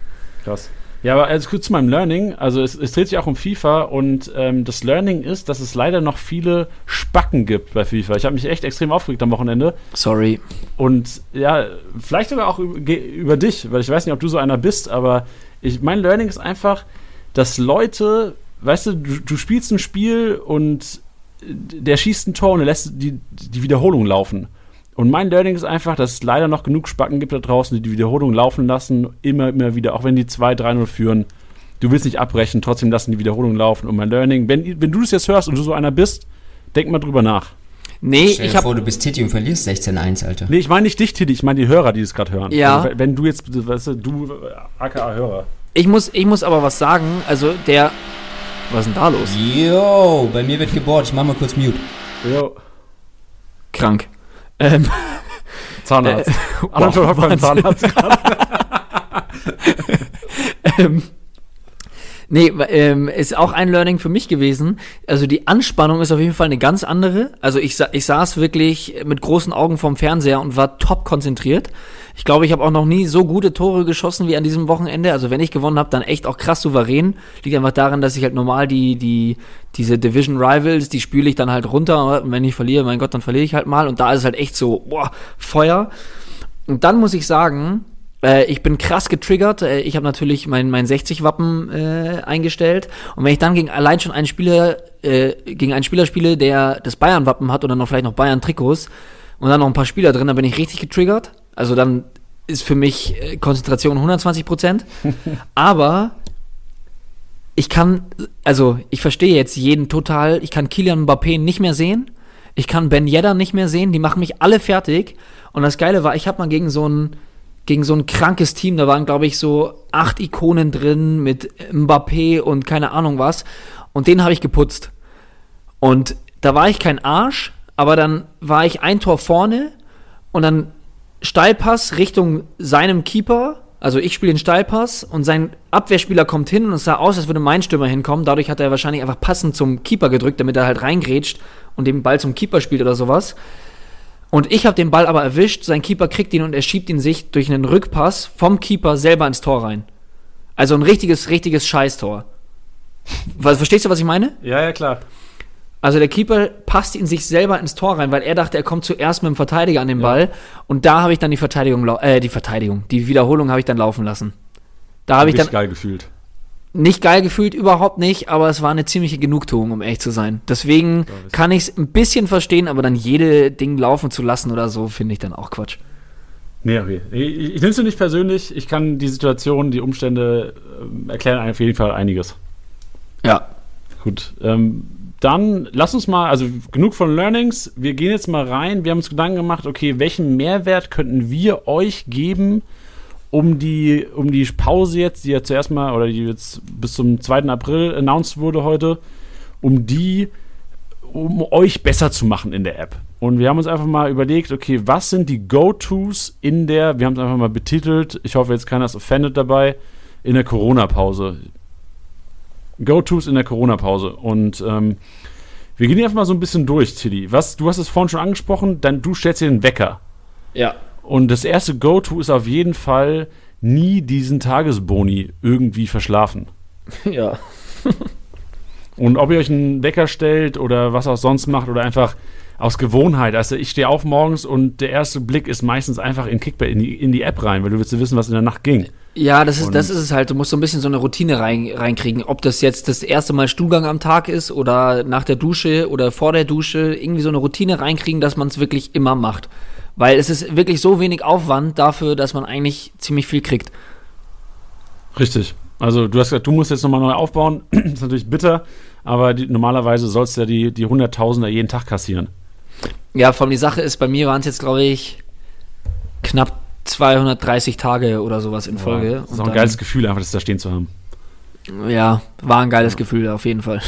Krass. Ja, aber also kurz zu meinem Learning. Also es, es dreht sich auch um FIFA und ähm, das Learning ist, dass es leider noch viele Spacken gibt bei FIFA. Ich habe mich echt extrem aufgeregt am Wochenende. Sorry. Und ja, vielleicht sogar auch über, über dich, weil ich weiß nicht, ob du so einer bist, aber ich, mein Learning ist einfach, dass Leute, weißt du, du, du spielst ein Spiel und der schießt ein Tor und er lässt die, die Wiederholung laufen. Und mein Learning ist einfach, dass es leider noch genug Spacken gibt da draußen, die die Wiederholung laufen lassen, immer, immer wieder, auch wenn die 2-3-0 führen. Du willst nicht abbrechen, trotzdem lassen die Wiederholung laufen. Und mein Learning, wenn, wenn du das jetzt hörst und du so einer bist, denk mal drüber nach. Nee, Stell dir ich vor, du bist Titi und verlierst 16-1, Alter. Nee, ich meine nicht dich, Titi, ich meine die Hörer, die es gerade hören. Ja. Also, wenn du jetzt, weißt du, du, aka-Hörer. Ich muss, ich muss aber was sagen, also der, was ist denn da los? Yo, bei mir wird gebohrt. Ich mach mal kurz Mute. Jo. Krank. Ähm. Zahnarzt. Äh, wow, beim Zahnarzt. ähm, Nee, ähm, ist auch ein Learning für mich gewesen. Also die Anspannung ist auf jeden Fall eine ganz andere. Also ich, ich saß wirklich mit großen Augen vorm Fernseher und war top konzentriert. Ich glaube, ich habe auch noch nie so gute Tore geschossen wie an diesem Wochenende. Also wenn ich gewonnen habe, dann echt auch krass souverän. Liegt einfach daran, dass ich halt normal die, die, diese Division Rivals, die spüle ich dann halt runter. Und wenn ich verliere, mein Gott, dann verliere ich halt mal. Und da ist es halt echt so, boah, Feuer. Und dann muss ich sagen, Äh, ich bin krass getriggert. Äh, ich habe natürlich mein, mein 60-Wappen äh, eingestellt. Und wenn ich dann gegen allein schon einen Spieler, äh, gegen einen Spieler spiele, der das Bayern-Wappen hat oder noch vielleicht noch Bayern-Trikots und dann noch ein paar Spieler drin, dann bin ich richtig getriggert. Also dann ist für mich äh, Konzentration 120 Prozent. Aber ich kann, also ich verstehe jetzt jeden total, ich kann Kilian Mbappé nicht mehr sehen. Ich kann Ben Yedder nicht mehr sehen. Die machen mich alle fertig. Und das Geile war, ich habe mal gegen so ein gegen so ein krankes Team, da waren glaube ich so acht Ikonen drin mit Mbappé und keine Ahnung was. Und den habe ich geputzt. Und da war ich kein Arsch, aber dann war ich ein Tor vorne und dann Steilpass Richtung seinem Keeper. Also ich spiele den Steilpass und sein Abwehrspieler kommt hin und es sah aus, als würde mein Stürmer hinkommen. Dadurch hat er wahrscheinlich einfach passend zum Keeper gedrückt, damit er halt reingrätscht und den Ball zum Keeper spielt oder sowas. Und ich habe den Ball aber erwischt, sein Keeper kriegt ihn und er schiebt ihn sich durch einen Rückpass vom Keeper selber ins Tor rein. Also ein richtiges, richtiges Scheißtor. Was, verstehst du, was ich meine? Ja, ja, klar. Also der Keeper passt ihn sich selber ins Tor rein, weil er dachte, er kommt zuerst mit dem Verteidiger an den Ball. Und da habe ich dann die Verteidigung, äh, die Verteidigung, die Wiederholung habe ich dann laufen lassen. Da habe ich dann geil gefühlt. Nicht geil gefühlt, überhaupt nicht, aber es war eine ziemliche Genugtuung, um ehrlich zu sein. Deswegen kann ich es ein bisschen verstehen, aber dann jede Ding laufen zu lassen oder so, finde ich dann auch Quatsch. Nee, okay. Ich, ich, ich nehme es nicht persönlich. Ich kann die Situation, die Umstände äh, erklären auf jeden Fall einiges. Ja. Gut. Ähm, dann lass uns mal, also genug von Learnings. Wir gehen jetzt mal rein. Wir haben uns Gedanken gemacht, okay, welchen Mehrwert könnten wir euch geben, um die, um die Pause jetzt, die ja zuerst mal, oder die jetzt bis zum 2. April announced wurde heute, um die, um euch besser zu machen in der App. Und wir haben uns einfach mal überlegt, okay, was sind die Go-Tos in der, wir haben es einfach mal betitelt, ich hoffe jetzt keiner ist offended dabei, in der Corona-Pause. Go-Tos in der Corona-Pause. Und ähm, wir gehen einfach mal so ein bisschen durch, Tilly. Was, du hast es vorhin schon angesprochen, dann du stellst dir den Wecker. Ja. Und das erste Go-To ist auf jeden Fall nie diesen Tagesboni irgendwie verschlafen. Ja. Und ob ihr euch einen Wecker stellt oder was auch sonst macht oder einfach aus Gewohnheit. Also ich stehe auf morgens und der erste Blick ist meistens einfach in Kickback, in die, in die App rein, weil du willst wissen, was in der Nacht ging. Ja, das ist, das ist es halt. Du musst so ein bisschen so eine Routine rein, reinkriegen. Ob das jetzt das erste Mal Stuhlgang am Tag ist oder nach der Dusche oder vor der Dusche, irgendwie so eine Routine reinkriegen, dass man es wirklich immer macht. Weil es ist wirklich so wenig Aufwand dafür, dass man eigentlich ziemlich viel kriegt. Richtig. Also du hast gesagt, du musst jetzt nochmal neu aufbauen. das ist natürlich bitter, aber die, normalerweise sollst du ja die, die Hunderttausender jeden Tag kassieren. Ja, vor allem die Sache ist, bei mir waren es jetzt, glaube ich, knapp 230 Tage oder sowas in Folge. Ja, das ist auch ein geiles Gefühl, einfach das da stehen zu haben. Ja, war ein geiles ja. Gefühl, auf jeden Fall.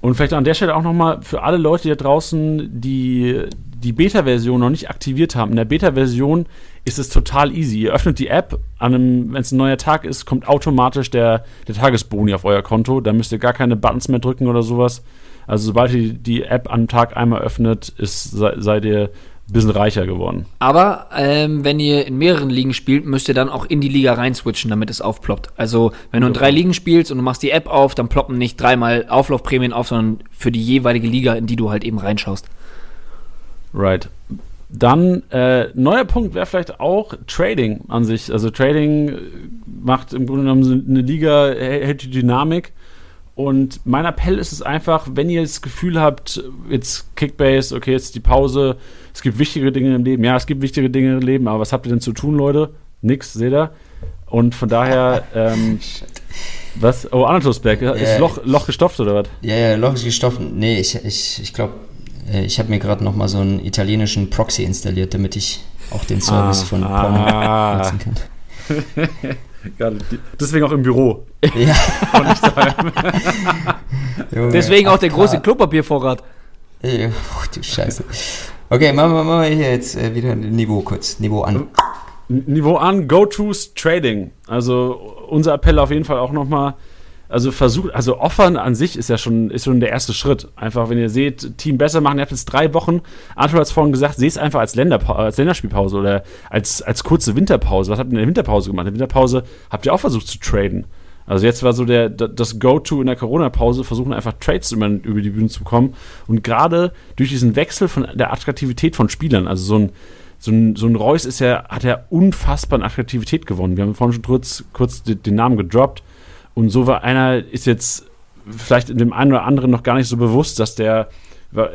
Und vielleicht an der Stelle auch nochmal für alle Leute da draußen, die die Beta-Version noch nicht aktiviert haben. In der Beta-Version ist es total easy. Ihr öffnet die App, wenn es ein neuer Tag ist, kommt automatisch der, der Tagesboni auf euer Konto. Da müsst ihr gar keine Buttons mehr drücken oder sowas. Also sobald ihr die App am Tag einmal öffnet, ist, seid ihr bisschen reicher geworden. Aber ähm, wenn ihr in mehreren Ligen spielt, müsst ihr dann auch in die Liga reinswitchen, damit es aufploppt. Also wenn du in drei Ligen spielst und du machst die App auf, dann ploppen nicht dreimal Auflaufprämien auf, sondern für die jeweilige Liga, in die du halt eben reinschaust. Right. Dann, äh, neuer Punkt wäre vielleicht auch Trading an sich. Also Trading macht im Grunde genommen eine Liga, hält die Dynamik. Und mein Appell ist es einfach, wenn ihr das Gefühl habt, jetzt Kickbase, okay, jetzt die Pause, es gibt wichtige Dinge im Leben. Ja, es gibt wichtige Dinge im Leben, aber was habt ihr denn zu tun, Leute? Nix, seht ihr? Und von daher, ähm, was? Oh, Anatosberg, ja, ist Loch, Loch gestopft oder was? Ja, ja, Loch ist gestopft. Nee, ich, ich, ich glaube, äh, ich habe mir gerade noch mal so einen italienischen Proxy installiert, damit ich auch den Service ah, von ah. nutzen kann. Ja, deswegen auch im Büro. Ja. deswegen auch der große Klopapiervorrat. Ja, oh, du Scheiße. Okay, machen wir, machen wir hier jetzt äh, wieder ein Niveau kurz. Niveau an. Niveau an, Go-Tos Trading. Also unser Appell auf jeden Fall auch nochmal also versucht, also offern an sich ist ja schon, ist schon der erste Schritt. Einfach, wenn ihr seht, Team besser machen, ihr habt jetzt drei Wochen. Arthur hat es vorhin gesagt, seht es einfach als, als Länderspielpause oder als, als kurze Winterpause. Was habt ihr in der Winterpause gemacht? In der Winterpause habt ihr auch versucht zu traden. Also jetzt war so der, das Go-To in der Corona-Pause, versuchen einfach Trades über, über die Bühne zu kommen. Und gerade durch diesen Wechsel von der Attraktivität von Spielern, also so ein so ein, so ein Reus ist ja, hat ja unfassbar an Attraktivität gewonnen. Wir haben vorhin schon kurz, kurz den Namen gedroppt. Und so war einer, ist jetzt vielleicht dem einen oder anderen noch gar nicht so bewusst, dass der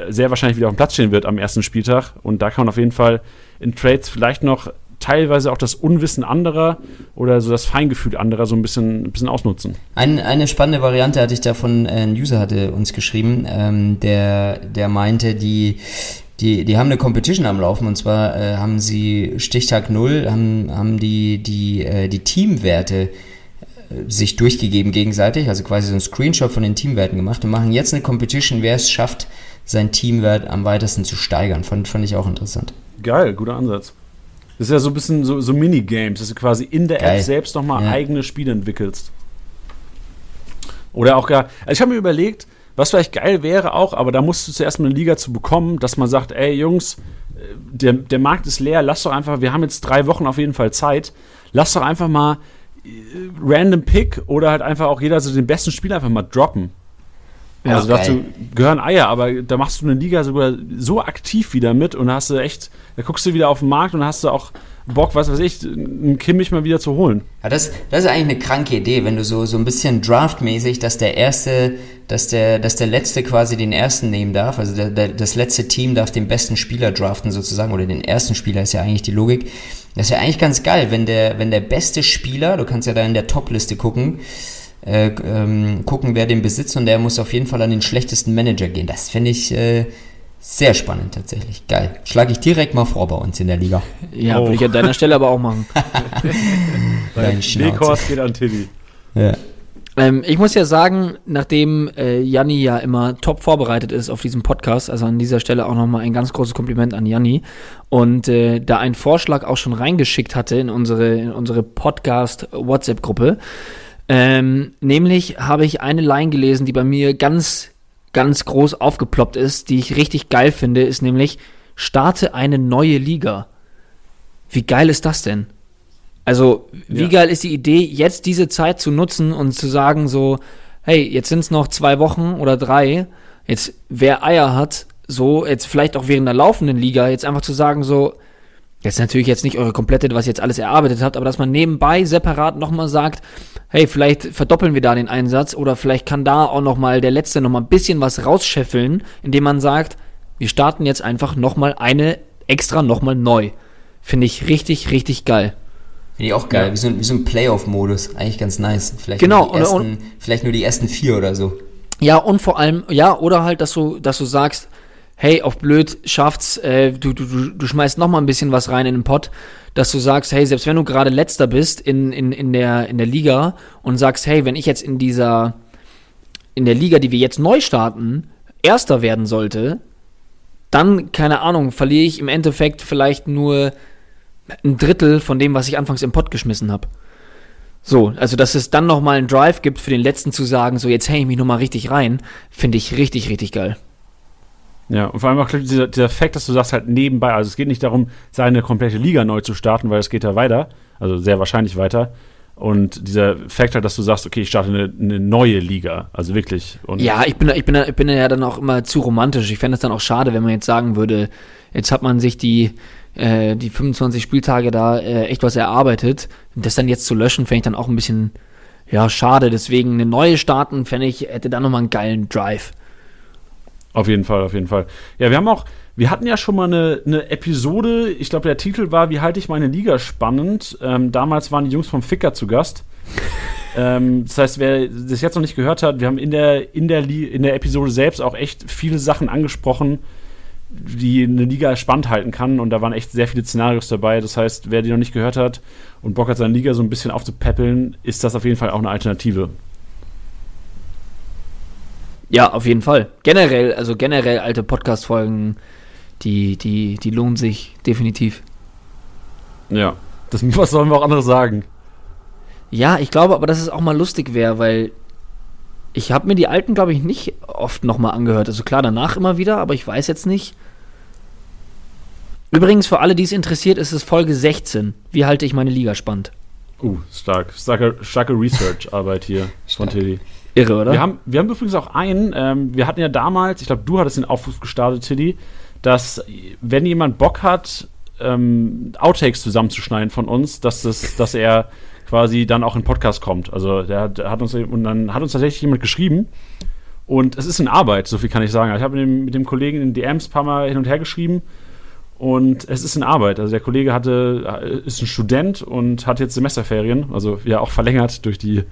sehr wahrscheinlich wieder auf dem Platz stehen wird am ersten Spieltag. Und da kann man auf jeden Fall in Trades vielleicht noch teilweise auch das Unwissen anderer oder so das Feingefühl anderer so ein bisschen, ein bisschen ausnutzen. Ein, eine spannende Variante hatte ich da von, äh, ein User hatte uns geschrieben, ähm, der, der meinte, die, die, die haben eine Competition am Laufen und zwar äh, haben sie Stichtag 0, haben, haben die, die, äh, die Teamwerte äh, sich durchgegeben gegenseitig, also quasi so ein Screenshot von den Teamwerten gemacht und machen jetzt eine Competition, wer es schafft, sein Teamwert am weitesten zu steigern. Fand, fand ich auch interessant. Geil, guter Ansatz. Das ist ja so ein bisschen so, so Minigames, dass du quasi in der Geil. App selbst nochmal ja. eigene Spiele entwickelst. Oder auch gar. Also ich habe mir überlegt, was vielleicht geil wäre auch, aber da musst du zuerst mal eine Liga zu bekommen, dass man sagt, ey Jungs, äh, der, der Markt ist leer, lass doch einfach, wir haben jetzt drei Wochen auf jeden Fall Zeit, lass doch einfach mal random Pick oder halt einfach auch jeder so den besten Spieler einfach mal droppen. Ja, also dazu gehören Eier, aber da machst du eine Liga sogar so aktiv wieder mit und hast du echt, da guckst du wieder auf den Markt und hast du auch Bock, was weiß ich, einen Kimmich mal wieder zu holen. Ja, das, das ist eigentlich eine kranke Idee, wenn du so, so ein bisschen draftmäßig, dass der erste, dass der, dass der letzte quasi den ersten nehmen darf, also der, der, das letzte Team darf den besten Spieler draften sozusagen, oder den ersten Spieler ist ja eigentlich die Logik. Das ist ja eigentlich ganz geil, wenn der, wenn der beste Spieler, du kannst ja da in der Top-Liste gucken, äh, ähm, gucken, wer den besitzt und der muss auf jeden Fall an den schlechtesten Manager gehen. Das finde ich äh, sehr spannend tatsächlich. Geil. Schlage ich direkt mal vor bei uns in der Liga. Ja, oh. würde ich an deiner Stelle aber auch machen. Dein Schnauze. geht an Tilly. Ja. Ähm, ich muss ja sagen, nachdem äh, Janni ja immer top vorbereitet ist auf diesem Podcast, also an dieser Stelle auch nochmal ein ganz großes Kompliment an Janni und äh, da einen Vorschlag auch schon reingeschickt hatte in unsere, in unsere Podcast-WhatsApp-Gruppe, ähm, nämlich habe ich eine Line gelesen, die bei mir ganz, ganz groß aufgeploppt ist, die ich richtig geil finde, ist nämlich, starte eine neue Liga. Wie geil ist das denn? Also, wie ja. geil ist die Idee, jetzt diese Zeit zu nutzen und zu sagen so, hey, jetzt sind es noch zwei Wochen oder drei, jetzt wer Eier hat, so, jetzt vielleicht auch während der laufenden Liga, jetzt einfach zu sagen so, Jetzt natürlich jetzt nicht eure komplette, was ihr jetzt alles erarbeitet habt, aber dass man nebenbei separat nochmal sagt, hey, vielleicht verdoppeln wir da den Einsatz oder vielleicht kann da auch nochmal der Letzte nochmal ein bisschen was rausscheffeln, indem man sagt, wir starten jetzt einfach nochmal eine extra nochmal neu. Finde ich richtig, richtig geil. Finde ich auch geil, ja. wie, so, wie so ein Playoff-Modus. Eigentlich ganz nice. Vielleicht genau, nur ersten, vielleicht nur die ersten vier oder so. Ja, und vor allem, ja, oder halt, dass du, dass du sagst, hey, auf blöd schafft's, äh, du, du, du, schmeißt noch mal ein bisschen was rein in den Pott, dass du sagst, hey, selbst wenn du gerade letzter bist in, in, in, der, in der Liga und sagst, hey, wenn ich jetzt in dieser, in der Liga, die wir jetzt neu starten, erster werden sollte, dann, keine Ahnung, verliere ich im Endeffekt vielleicht nur ein Drittel von dem, was ich anfangs im Pott geschmissen habe. So, also dass es dann noch mal einen Drive gibt für den letzten zu sagen, so jetzt hänge ich mich noch mal richtig rein, finde ich richtig, richtig geil. Ja, und vor allem auch dieser, dieser Fakt, dass du sagst halt nebenbei, also es geht nicht darum, seine komplette Liga neu zu starten, weil es geht ja weiter, also sehr wahrscheinlich weiter. Und dieser Fakt halt, dass du sagst, okay, ich starte eine, eine neue Liga, also wirklich. Und ja, ich bin, ich, bin, ich bin ja dann auch immer zu romantisch. Ich fände es dann auch schade, wenn man jetzt sagen würde, jetzt hat man sich die, äh, die 25 Spieltage da äh, echt was erarbeitet. Das dann jetzt zu löschen, fände ich dann auch ein bisschen, ja, schade. Deswegen eine neue starten, fände ich, hätte dann nochmal einen geilen Drive. Auf jeden Fall, auf jeden Fall. Ja, wir haben auch, wir hatten ja schon mal eine, eine Episode, ich glaube, der Titel war Wie halte ich meine Liga spannend? Ähm, damals waren die Jungs vom Ficker zu Gast. ähm, das heißt, wer das jetzt noch nicht gehört hat, wir haben in der, in, der in der Episode selbst auch echt viele Sachen angesprochen, die eine Liga spannend halten kann. Und da waren echt sehr viele Szenarios dabei. Das heißt, wer die noch nicht gehört hat und Bock hat, seine Liga so ein bisschen aufzupäppeln, ist das auf jeden Fall auch eine Alternative. Ja, auf jeden Fall. Generell, also generell alte Podcast-Folgen, die, die, die lohnen sich definitiv. Ja, das, was sollen wir auch andere sagen? Ja, ich glaube aber, dass es auch mal lustig wäre, weil ich habe mir die alten, glaube ich, nicht oft nochmal angehört. Also klar, danach immer wieder, aber ich weiß jetzt nicht. Übrigens, für alle, die es interessiert, ist es Folge 16. Wie halte ich meine Liga spannend? Uh, stark. Starke, starke Research-Arbeit hier von Tilly. Irre, oder? Wir haben, wir haben übrigens auch einen, ähm, wir hatten ja damals, ich glaube, du hattest den Aufruf gestartet, Tilly, dass wenn jemand Bock hat, ähm, Outtakes zusammenzuschneiden von uns, dass, das, dass er quasi dann auch in Podcast kommt. Also der, der, hat uns und dann hat uns tatsächlich jemand geschrieben und es ist in Arbeit, so viel kann ich sagen. Also ich habe mit dem, mit dem Kollegen in DMs ein paar Mal hin und her geschrieben und es ist in Arbeit. Also der Kollege hatte, ist ein Student und hat jetzt Semesterferien, also ja auch verlängert durch, die,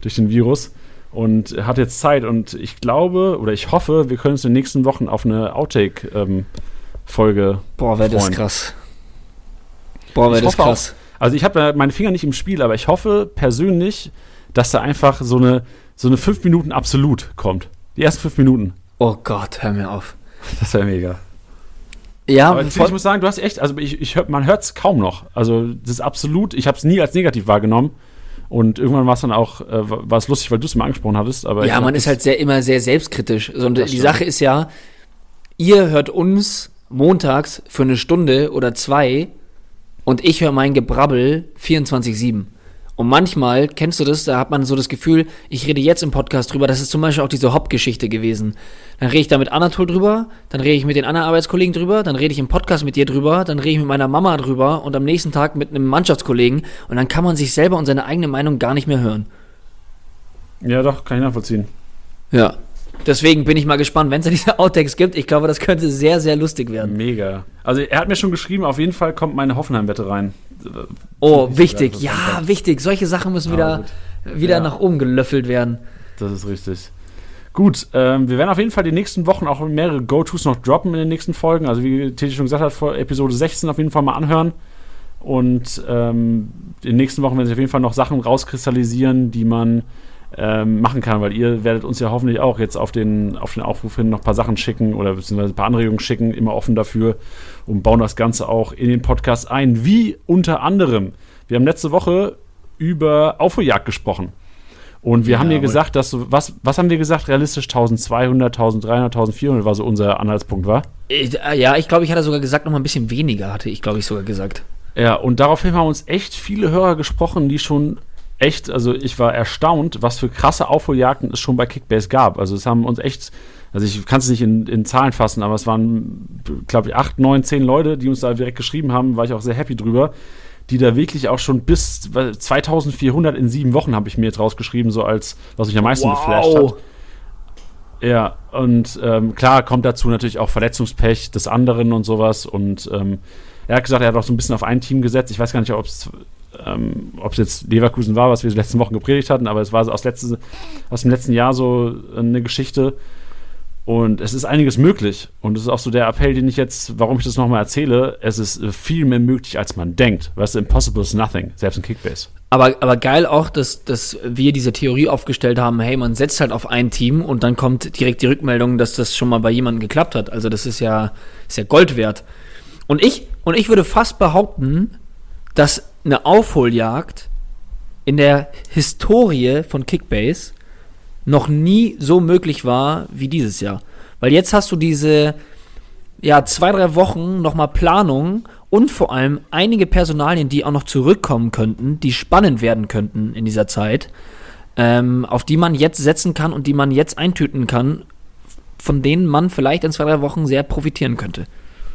durch den Virus und hat jetzt Zeit und ich glaube oder ich hoffe, wir können uns in den nächsten Wochen auf eine Outtake-Folge ähm, Boah, wäre das krass. Boah, wäre das krass. Auch, also ich habe meine Finger nicht im Spiel, aber ich hoffe persönlich, dass da einfach so eine so eine 5 Minuten absolut kommt. Die ersten 5 Minuten. Oh Gott, hör mir auf. Das wäre mega. Ja, aber ich muss sagen, du hast echt, also ich, ich hör, man hört es kaum noch. Also das ist absolut, ich habe es nie als negativ wahrgenommen. Und irgendwann war es dann auch, äh, war es lustig, weil du es mal angesprochen hattest. Aber ja, man ist halt sehr immer sehr selbstkritisch. Und die stimmt. Sache ist ja, ihr hört uns montags für eine Stunde oder zwei und ich höre mein Gebrabbel 24-7. Und manchmal, kennst du das, da hat man so das Gefühl, ich rede jetzt im Podcast drüber, das ist zum Beispiel auch diese Hop-Geschichte gewesen. Dann rede ich da mit Anatol drüber, dann rede ich mit den anderen Arbeitskollegen drüber, dann rede ich im Podcast mit dir drüber, dann rede ich mit meiner Mama drüber und am nächsten Tag mit einem Mannschaftskollegen und dann kann man sich selber und seine eigene Meinung gar nicht mehr hören. Ja, doch, kann ich nachvollziehen. Ja. Deswegen bin ich mal gespannt, wenn es diese Outtakes gibt. Ich glaube, das könnte sehr, sehr lustig werden. Mega. Also er hat mir schon geschrieben, auf jeden Fall kommt meine Hoffenheim-Wette rein. Oh, wichtig. Ja, wichtig. Solche Sachen müssen wieder, ah, wieder ja. nach oben gelöffelt werden. Das ist richtig. Gut, ähm, wir werden auf jeden Fall die nächsten Wochen auch mehrere Go-Tos noch droppen in den nächsten Folgen. Also wie Titi schon gesagt hat, vor Episode 16 auf jeden Fall mal anhören. Und ähm, in den nächsten Wochen werden sich auf jeden Fall noch Sachen rauskristallisieren, die man ähm, machen kann, weil ihr werdet uns ja hoffentlich auch jetzt auf den, auf den Aufruf hin noch ein paar Sachen schicken oder beziehungsweise ein paar Anregungen schicken, immer offen dafür und bauen das Ganze auch in den Podcast ein. Wie unter anderem, wir haben letzte Woche über Aufholjagd gesprochen. Und wir ja, haben dir gesagt, dass du, was, was haben wir gesagt, realistisch 1200, 1300, 1400 war so unser Anhaltspunkt, war? Äh, ja, ich glaube, ich hatte sogar gesagt, noch mal ein bisschen weniger, hatte ich, glaube ich, sogar gesagt. Ja, und daraufhin haben uns echt viele Hörer gesprochen, die schon echt, also ich war erstaunt, was für krasse Aufholjagden es schon bei Kickbase gab. Also es haben uns echt, also ich kann es nicht in, in, Zahlen fassen, aber es waren, glaube ich, acht, neun, zehn Leute, die uns da direkt geschrieben haben, war ich auch sehr happy drüber, die da wirklich auch schon bis 2400 in sieben Wochen habe ich mir jetzt rausgeschrieben, so als, was mich am meisten wow. geflasht hat. Ja, und ähm, klar kommt dazu natürlich auch Verletzungspech des anderen und sowas und ähm, er hat gesagt, er hat auch so ein bisschen auf ein Team gesetzt. Ich weiß gar nicht, ob es ähm, ob es jetzt Leverkusen war, was wir die letzten Wochen gepredigt hatten, aber es war aus, letzte, aus dem letzten Jahr so eine Geschichte. Und es ist einiges möglich. Und es ist auch so der Appell, den ich jetzt, warum ich das nochmal erzähle, es ist viel mehr möglich, als man denkt. Weißt du, impossible is nothing, selbst in Kickbase. Aber, aber geil auch, dass, dass wir diese Theorie aufgestellt haben, hey, man setzt halt auf ein Team und dann kommt direkt die Rückmeldung, dass das schon mal bei jemandem geklappt hat. Also das ist ja, ist ja Gold wert. Und ich, und ich würde fast behaupten, dass eine Aufholjagd in der Historie von Kickbase noch nie so möglich war wie dieses Jahr. Weil jetzt hast du diese ja, zwei, drei Wochen nochmal Planung und vor allem einige Personalien, die auch noch zurückkommen könnten, die spannend werden könnten in dieser Zeit, ähm, auf die man jetzt setzen kann und die man jetzt eintüten kann, von denen man vielleicht in zwei, drei Wochen sehr profitieren könnte.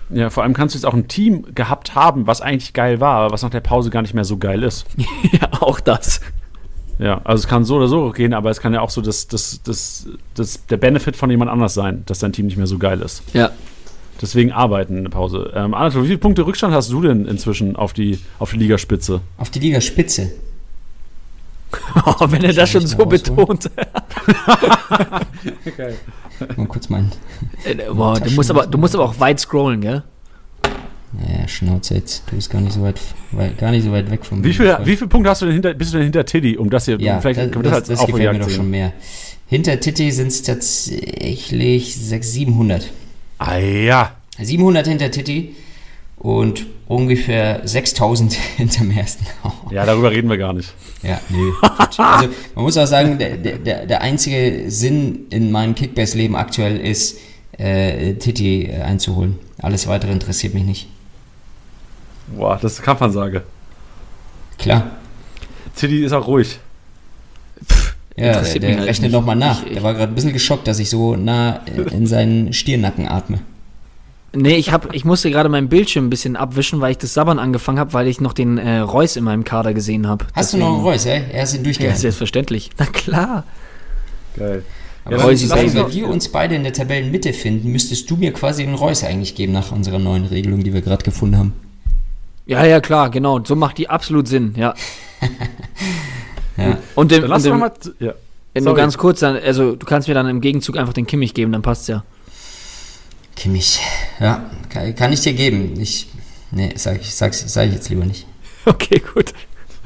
Ja, vor allem kannst du jetzt auch ein Team gehabt haben, was eigentlich geil war, aber was nach der Pause gar nicht mehr so geil ist. ja, auch das. Ja, also es kann so oder so gehen, aber es kann ja auch so das, das, das, das, der Benefit von jemand anders sein, dass dein Team nicht mehr so geil ist. Ja. Deswegen arbeiten in der Pause. Ähm, Anatol, wie viele Punkte Rückstand hast du denn inzwischen auf die, auf die Ligaspitze? Auf die Ligaspitze? Oh, wenn er das schon so betont. Geil. Mal kurz meinen. Äh, boah, du, musst aber, du musst aber auch weit scrollen, gell? Ja, Schnauze jetzt. Du bist gar nicht so weit, weit gar nicht so weit weg von mir. Wie viele wie viel Punkte hast du denn hinter, bist du denn hinter Tiddy, um das hier ja, vielleicht das, das, das, das gefällt mir doch schon mehr. Hinter Tiddy sind es tatsächlich 600, 700. Ah ja. 700 hinter Tiddy und ungefähr 6000 hinterm ersten. ja, darüber reden wir gar nicht. Ja, nö. also man muss auch sagen, der, der, der einzige Sinn in meinem Kickbase-Leben aktuell ist, äh, Titi einzuholen. Alles weitere interessiert mich nicht. Boah, das ist Kampfansage. Klar. Titi ist auch ruhig. Pff, ja, der, der halt rechnet nochmal nach. Ich, ich, der war gerade ein bisschen geschockt, dass ich so nah in seinen Stirnacken atme. Nee, ich, hab, ich musste gerade meinen Bildschirm ein bisschen abwischen, weil ich das Sabbern angefangen habe, weil ich noch den äh, Reus in meinem Kader gesehen habe. Hast Deswegen, du noch einen Reus, ey? Er ist ihn durchgegangen. Ja, selbstverständlich. Na klar. Geil. Ja, Reus ist weil, weil wir uns beide in der Tabellenmitte finden, müsstest du mir quasi einen Reus eigentlich geben nach unserer neuen Regelung, die wir gerade gefunden haben. Ja, ja, klar, genau. So macht die absolut Sinn, ja. ja. Und, dem, und dem, mal, ja. nur ganz kurz, dann, also du kannst mir dann im Gegenzug einfach den Kimmich geben, dann passt's ja. Kimmich, ja, kann, kann ich dir geben. Ich, nee, sag ich, sag, ich jetzt lieber nicht. Okay, gut.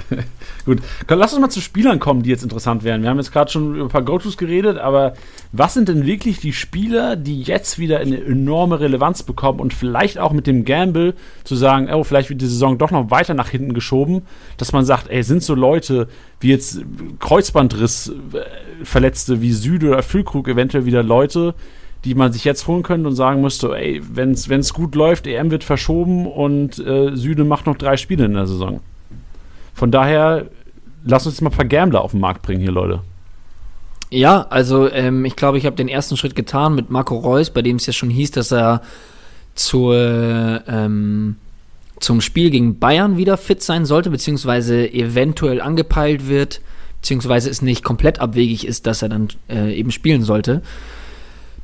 Gut, lass uns mal zu Spielern kommen, die jetzt interessant wären. Wir haben jetzt gerade schon über ein paar Go-Tos geredet, aber was sind denn wirklich die Spieler, die jetzt wieder eine enorme Relevanz bekommen und vielleicht auch mit dem Gamble zu sagen, oh, vielleicht wird die Saison doch noch weiter nach hinten geschoben, dass man sagt, ey, sind so Leute wie jetzt Kreuzbandriss äh, wie Süde oder Füllkrug eventuell wieder Leute, die man sich jetzt holen könnte und sagen müsste, ey, wenn es gut läuft, EM wird verschoben und äh, Süde macht noch drei Spiele in der Saison. Von daher, lass uns jetzt mal ein paar Gambler auf den Markt bringen hier, Leute. Ja, also ähm, ich glaube, ich habe den ersten Schritt getan mit Marco Reus, bei dem es ja schon hieß, dass er zur, ähm, zum Spiel gegen Bayern wieder fit sein sollte, beziehungsweise eventuell angepeilt wird, beziehungsweise es nicht komplett abwegig ist, dass er dann äh, eben spielen sollte.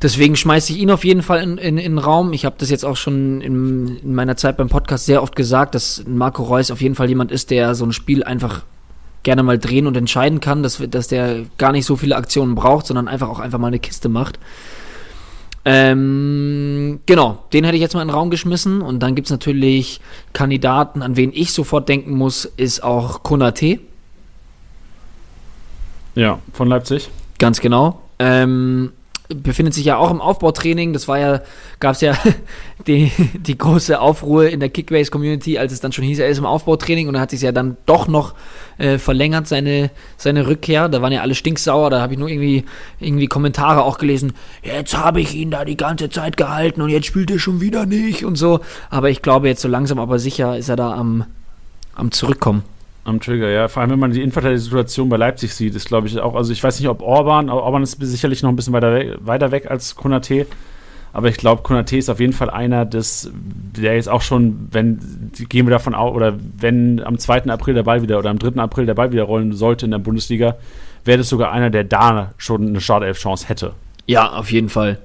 Deswegen schmeiße ich ihn auf jeden Fall in, in, in den Raum. Ich habe das jetzt auch schon in, in, meiner Zeit beim Podcast sehr oft gesagt, dass Marco Reus auf jeden Fall jemand ist, der so ein Spiel einfach gerne mal drehen und entscheiden kann, dass, dass der gar nicht so viele Aktionen braucht, sondern einfach auch einfach mal eine Kiste macht. Ähm, genau, den hätte ich jetzt mal in den Raum geschmissen. Und dann gibt es natürlich Kandidaten, an wen ich sofort denken muss, ist auch Konate. Ja, von Leipzig. Ganz genau. Ähm, befindet sich ja auch im Aufbautraining. Das war ja, gab es ja die, die große Aufruhr in der Kickbase-Community, als es dann schon hieß, er ist im Aufbautraining und er hat sich ja dann doch noch äh, verlängert, seine, seine Rückkehr. Da waren ja alle stinksauer, da habe ich nur irgendwie, irgendwie Kommentare auch gelesen, jetzt habe ich ihn da die ganze Zeit gehalten und jetzt spielt er schon wieder nicht und so. Aber ich glaube, jetzt so langsam aber sicher ist er da am, am Zurückkommen. Am Trigger, ja. Vor allem, wenn man die Situation bei Leipzig sieht, ist, glaube ich, auch, also ich weiß nicht, ob Orban, Orban ist sicherlich noch ein bisschen weiter weg, weiter weg als Konate, aber ich glaube, Konate ist auf jeden Fall einer, des, der jetzt auch schon, wenn, gehen wir davon aus, oder wenn am 2. April der Ball wieder, oder am 3. April der Ball wieder rollen sollte in der Bundesliga, wäre das sogar einer, der da schon eine Startelf-Chance hätte. Ja, auf jeden Fall.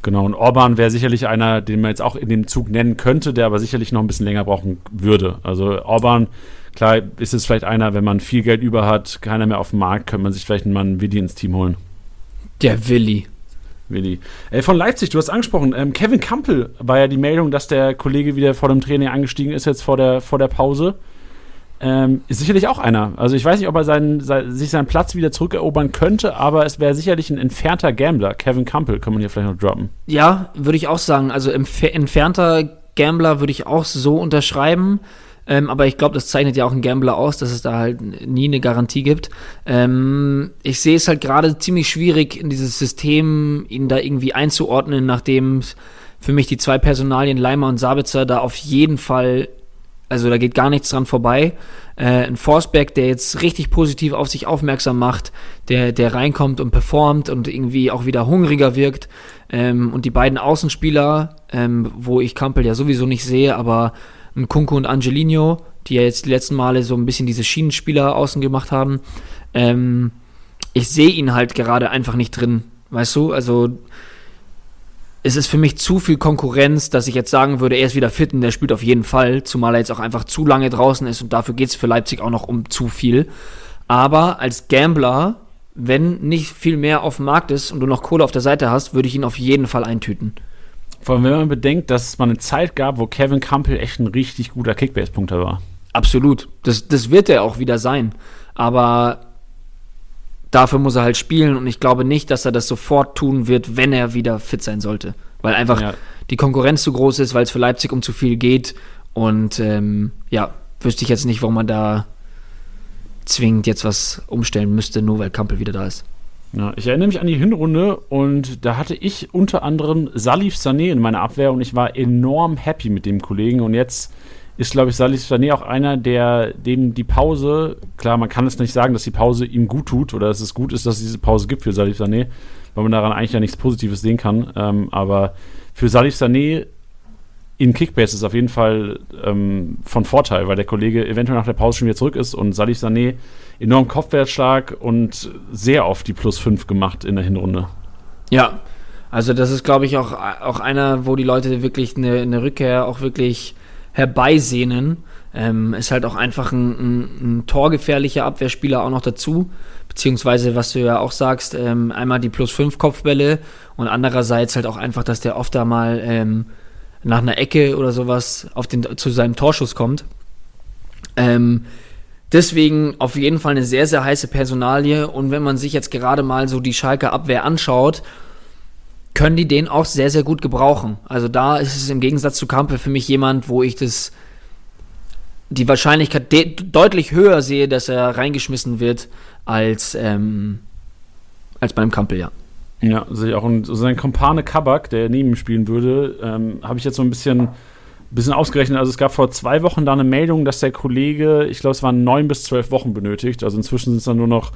Genau, und Orban wäre sicherlich einer, den man jetzt auch in dem Zug nennen könnte, der aber sicherlich noch ein bisschen länger brauchen würde. Also Orban Klar ist es vielleicht einer, wenn man viel Geld über hat, keiner mehr auf dem Markt, könnte man sich vielleicht einen Mann Willi ins Team holen. Der Willi. Willi. Äh, von Leipzig, du hast angesprochen, ähm, Kevin Campbell war ja die Meldung, dass der Kollege wieder vor dem Training angestiegen ist, jetzt vor der, vor der Pause. Ähm, ist sicherlich auch einer. Also ich weiß nicht, ob er seinen, sein, sich seinen Platz wieder zurückerobern könnte, aber es wäre sicherlich ein entfernter Gambler. Kevin Campbell kann man hier vielleicht noch droppen. Ja, würde ich auch sagen. Also entfernter Gambler würde ich auch so unterschreiben. Ähm, aber ich glaube, das zeichnet ja auch einen Gambler aus, dass es da halt nie eine Garantie gibt. Ähm, ich sehe es halt gerade ziemlich schwierig, in dieses System ihn da irgendwie einzuordnen, nachdem für mich die zwei Personalien Leimer und Sabitzer da auf jeden Fall, also da geht gar nichts dran vorbei. Äh, ein Forceback, der jetzt richtig positiv auf sich aufmerksam macht, der, der reinkommt und performt und irgendwie auch wieder hungriger wirkt. Ähm, und die beiden Außenspieler, ähm, wo ich Kampel ja sowieso nicht sehe, aber ein Kunku und Angelino, die ja jetzt die letzten Male so ein bisschen diese Schienenspieler außen gemacht haben. Ähm, ich sehe ihn halt gerade einfach nicht drin, weißt du? Also es ist für mich zu viel Konkurrenz, dass ich jetzt sagen würde, er ist wieder fit und der spielt auf jeden Fall, zumal er jetzt auch einfach zu lange draußen ist und dafür geht es für Leipzig auch noch um zu viel. Aber als Gambler, wenn nicht viel mehr auf dem Markt ist und du noch Kohle auf der Seite hast, würde ich ihn auf jeden Fall eintüten. Vor allem, wenn man bedenkt, dass es mal eine Zeit gab, wo Kevin Campbell echt ein richtig guter Kickbase-Punkter war. Absolut. Das, das wird er auch wieder sein. Aber dafür muss er halt spielen und ich glaube nicht, dass er das sofort tun wird, wenn er wieder fit sein sollte. Weil einfach ja. die Konkurrenz zu groß ist, weil es für Leipzig um zu viel geht. Und ähm, ja, wüsste ich jetzt nicht, warum man da zwingend jetzt was umstellen müsste, nur weil Campbell wieder da ist. Ja, ich erinnere mich an die Hinrunde und da hatte ich unter anderem Salif Sané in meiner Abwehr und ich war enorm happy mit dem Kollegen. Und jetzt ist, glaube ich, Salif Sané auch einer, der dem die Pause, klar, man kann es nicht sagen, dass die Pause ihm gut tut oder dass es gut ist, dass es diese Pause gibt für Salif Sané, weil man daran eigentlich ja nichts Positives sehen kann. Ähm, aber für Salif Sané in Kickbase ist auf jeden Fall ähm, von Vorteil, weil der Kollege eventuell nach der Pause schon wieder zurück ist und Salif Sané enorm Kopfwertschlag und sehr oft die Plus 5 gemacht in der Hinrunde. Ja, also das ist, glaube ich, auch, auch einer, wo die Leute wirklich eine, eine Rückkehr auch wirklich herbeisehnen. Ähm, ist halt auch einfach ein, ein, ein, torgefährlicher Abwehrspieler auch noch dazu. Beziehungsweise, was du ja auch sagst, ähm, einmal die plus 5 Kopfbälle und andererseits halt auch einfach, dass der oft da mal ähm, nach einer Ecke oder sowas auf den, zu seinem Torschuss kommt. Ähm, deswegen auf jeden Fall eine sehr, sehr heiße Personalie. Und wenn man sich jetzt gerade mal so die Schalke Abwehr anschaut, können die den auch sehr, sehr gut gebrauchen. Also da ist es im Gegensatz zu Kampel für mich jemand, wo ich das die Wahrscheinlichkeit de deutlich höher sehe, dass er reingeschmissen wird, als, ähm, als beim Kampel, ja. Ja, sehe ich auch. Und sein Kompane Kabak, der neben ihm spielen würde, ähm, habe ich jetzt so ein bisschen, bisschen ausgerechnet. Also es gab vor zwei Wochen da eine Meldung, dass der Kollege, ich glaube, es waren neun bis zwölf Wochen benötigt. Also inzwischen sind es dann nur noch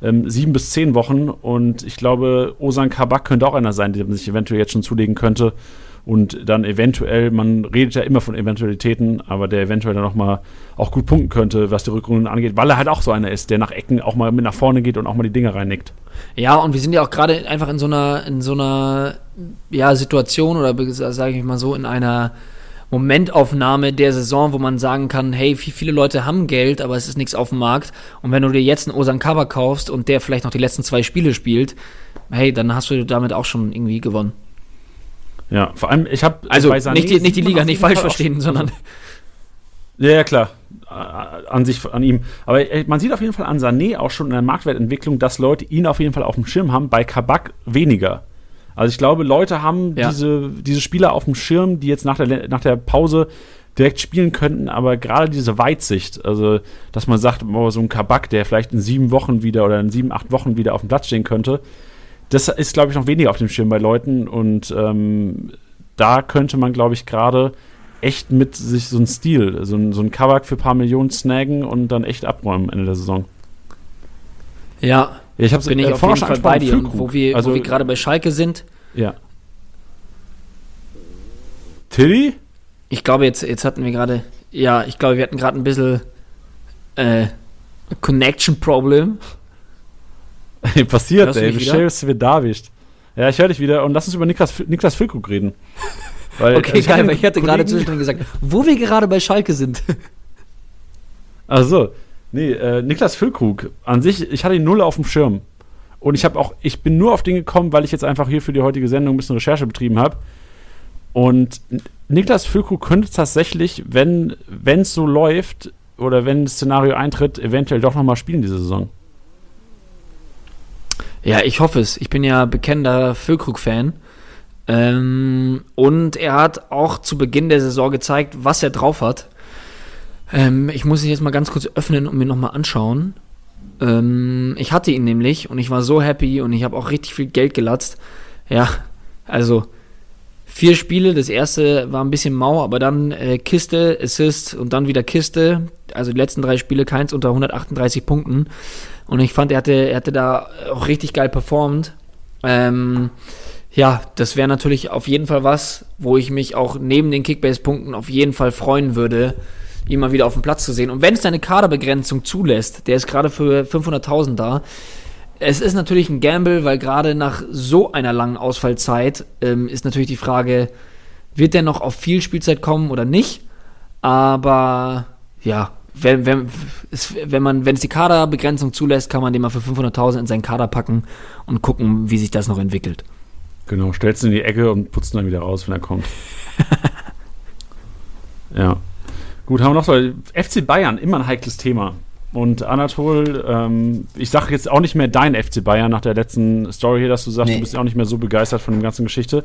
ähm, sieben bis zehn Wochen. Und ich glaube, Osan Kabak könnte auch einer sein, der sich eventuell jetzt schon zulegen könnte und dann eventuell, man redet ja immer von Eventualitäten, aber der eventuell dann nochmal auch gut punkten könnte, was die Rückrunden angeht, weil er halt auch so einer ist, der nach Ecken auch mal mit nach vorne geht und auch mal die Dinge reinnickt. Ja, und wir sind ja auch gerade einfach in so einer, in so einer ja, Situation oder sage ich mal so, in einer Momentaufnahme der Saison, wo man sagen kann, hey, viele Leute haben Geld, aber es ist nichts auf dem Markt. Und wenn du dir jetzt einen Osan Kaba kaufst und der vielleicht noch die letzten zwei Spiele spielt, hey, dann hast du damit auch schon irgendwie gewonnen. Ja, vor allem, ich habe. Also nicht die, nicht die Liga nicht falsch verstehen, sondern. Ja, ja, klar. An sich, an ihm. Aber äh, man sieht auf jeden Fall an Sané auch schon in der Marktwertentwicklung, dass Leute ihn auf jeden Fall auf dem Schirm haben, bei Kabak weniger. Also ich glaube, Leute haben ja. diese, diese Spieler auf dem Schirm, die jetzt nach der, nach der Pause direkt spielen könnten, aber gerade diese Weitsicht, also dass man sagt, oh, so ein Kabak, der vielleicht in sieben Wochen wieder oder in sieben, acht Wochen wieder auf dem Platz stehen könnte, das ist, glaube ich, noch weniger auf dem Schirm bei Leuten und ähm, da könnte man, glaube ich, gerade echt mit sich so ein Stil, so ein, so ein Kabak für ein paar Millionen snaggen und dann echt abräumen Ende der Saison. Ja, ich habe bin ich äh, auf jeden Fall bei dir. Und wo wir, also, wir gerade bei Schalke sind. Ja. Tilly? Ich glaube, jetzt, jetzt hatten wir gerade, ja, ich glaube, wir hatten gerade ein bisschen äh, Connection-Problem. Passiert, ey. Schön, wird da erwischt. Ja, ich höre dich wieder und lass uns über Niklas, Niklas Füllkrug reden. Weil, okay, also geil, weil ich hatte gerade zwischendrin gesagt, wo wir gerade bei Schalke sind. Also, nee, äh, Niklas Füllkrug, an sich, ich hatte ihn null auf dem Schirm. Und ich habe auch, ich bin nur auf den gekommen, weil ich jetzt einfach hier für die heutige Sendung ein bisschen Recherche betrieben habe. Und Niklas Füllkrug könnte tatsächlich, wenn es so läuft oder wenn das Szenario eintritt, eventuell doch nochmal spielen diese Saison. Ja, ich hoffe es. Ich bin ja bekennender Füllkrug-Fan. Ähm, und er hat auch zu Beginn der Saison gezeigt, was er drauf hat. Ähm, ich muss ihn jetzt mal ganz kurz öffnen und mir nochmal anschauen. Ähm, ich hatte ihn nämlich und ich war so happy und ich habe auch richtig viel Geld gelatzt. Ja, also vier Spiele. Das erste war ein bisschen mau, aber dann äh, Kiste, Assist und dann wieder Kiste. Also die letzten drei Spiele keins unter 138 Punkten. Und ich fand, er hatte, er hatte da auch richtig geil performt. Ähm, ja, das wäre natürlich auf jeden Fall was, wo ich mich auch neben den Kickbase-Punkten auf jeden Fall freuen würde, ihn mal wieder auf dem Platz zu sehen. Und wenn es deine Kaderbegrenzung zulässt, der ist gerade für 500.000 da, es ist natürlich ein Gamble, weil gerade nach so einer langen Ausfallzeit ähm, ist natürlich die Frage, wird der noch auf viel Spielzeit kommen oder nicht? Aber ja, wenn, wenn, wenn man, wenn es die Kaderbegrenzung zulässt, kann man den mal für 500.000 in seinen Kader packen und gucken, wie sich das noch entwickelt. Genau, stellst ihn in die Ecke und putzt ihn dann wieder raus, wenn er kommt. ja. Gut, haben wir noch so FC Bayern, immer ein heikles Thema. Und Anatol, ähm, ich sage jetzt auch nicht mehr dein FC Bayern nach der letzten Story hier, dass du sagst, nee. du bist ja auch nicht mehr so begeistert von der ganzen Geschichte.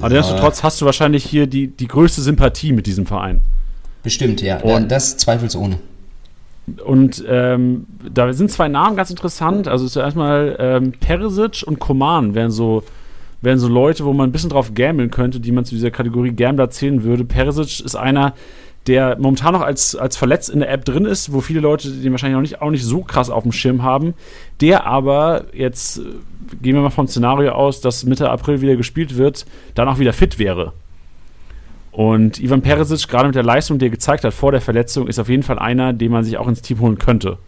Aber ja. nichtsdestotrotz hast du wahrscheinlich hier die, die größte Sympathie mit diesem Verein. Bestimmt, ja. Und, das zweifelsohne. Und ähm, da sind zwei Namen ganz interessant. Also zuerst mal ähm, Perisic und Koman wären so, wären so Leute, wo man ein bisschen drauf gambeln könnte, die man zu dieser Kategorie Gambler zählen würde. Perisic ist einer, der momentan noch als, als verletzt in der App drin ist, wo viele Leute den wahrscheinlich auch nicht, auch nicht so krass auf dem Schirm haben, der aber jetzt, äh, gehen wir mal vom Szenario aus, dass Mitte April wieder gespielt wird, dann auch wieder fit wäre. Und Ivan Perisic, gerade mit der Leistung, die er gezeigt hat vor der Verletzung, ist auf jeden Fall einer, den man sich auch ins Team holen könnte.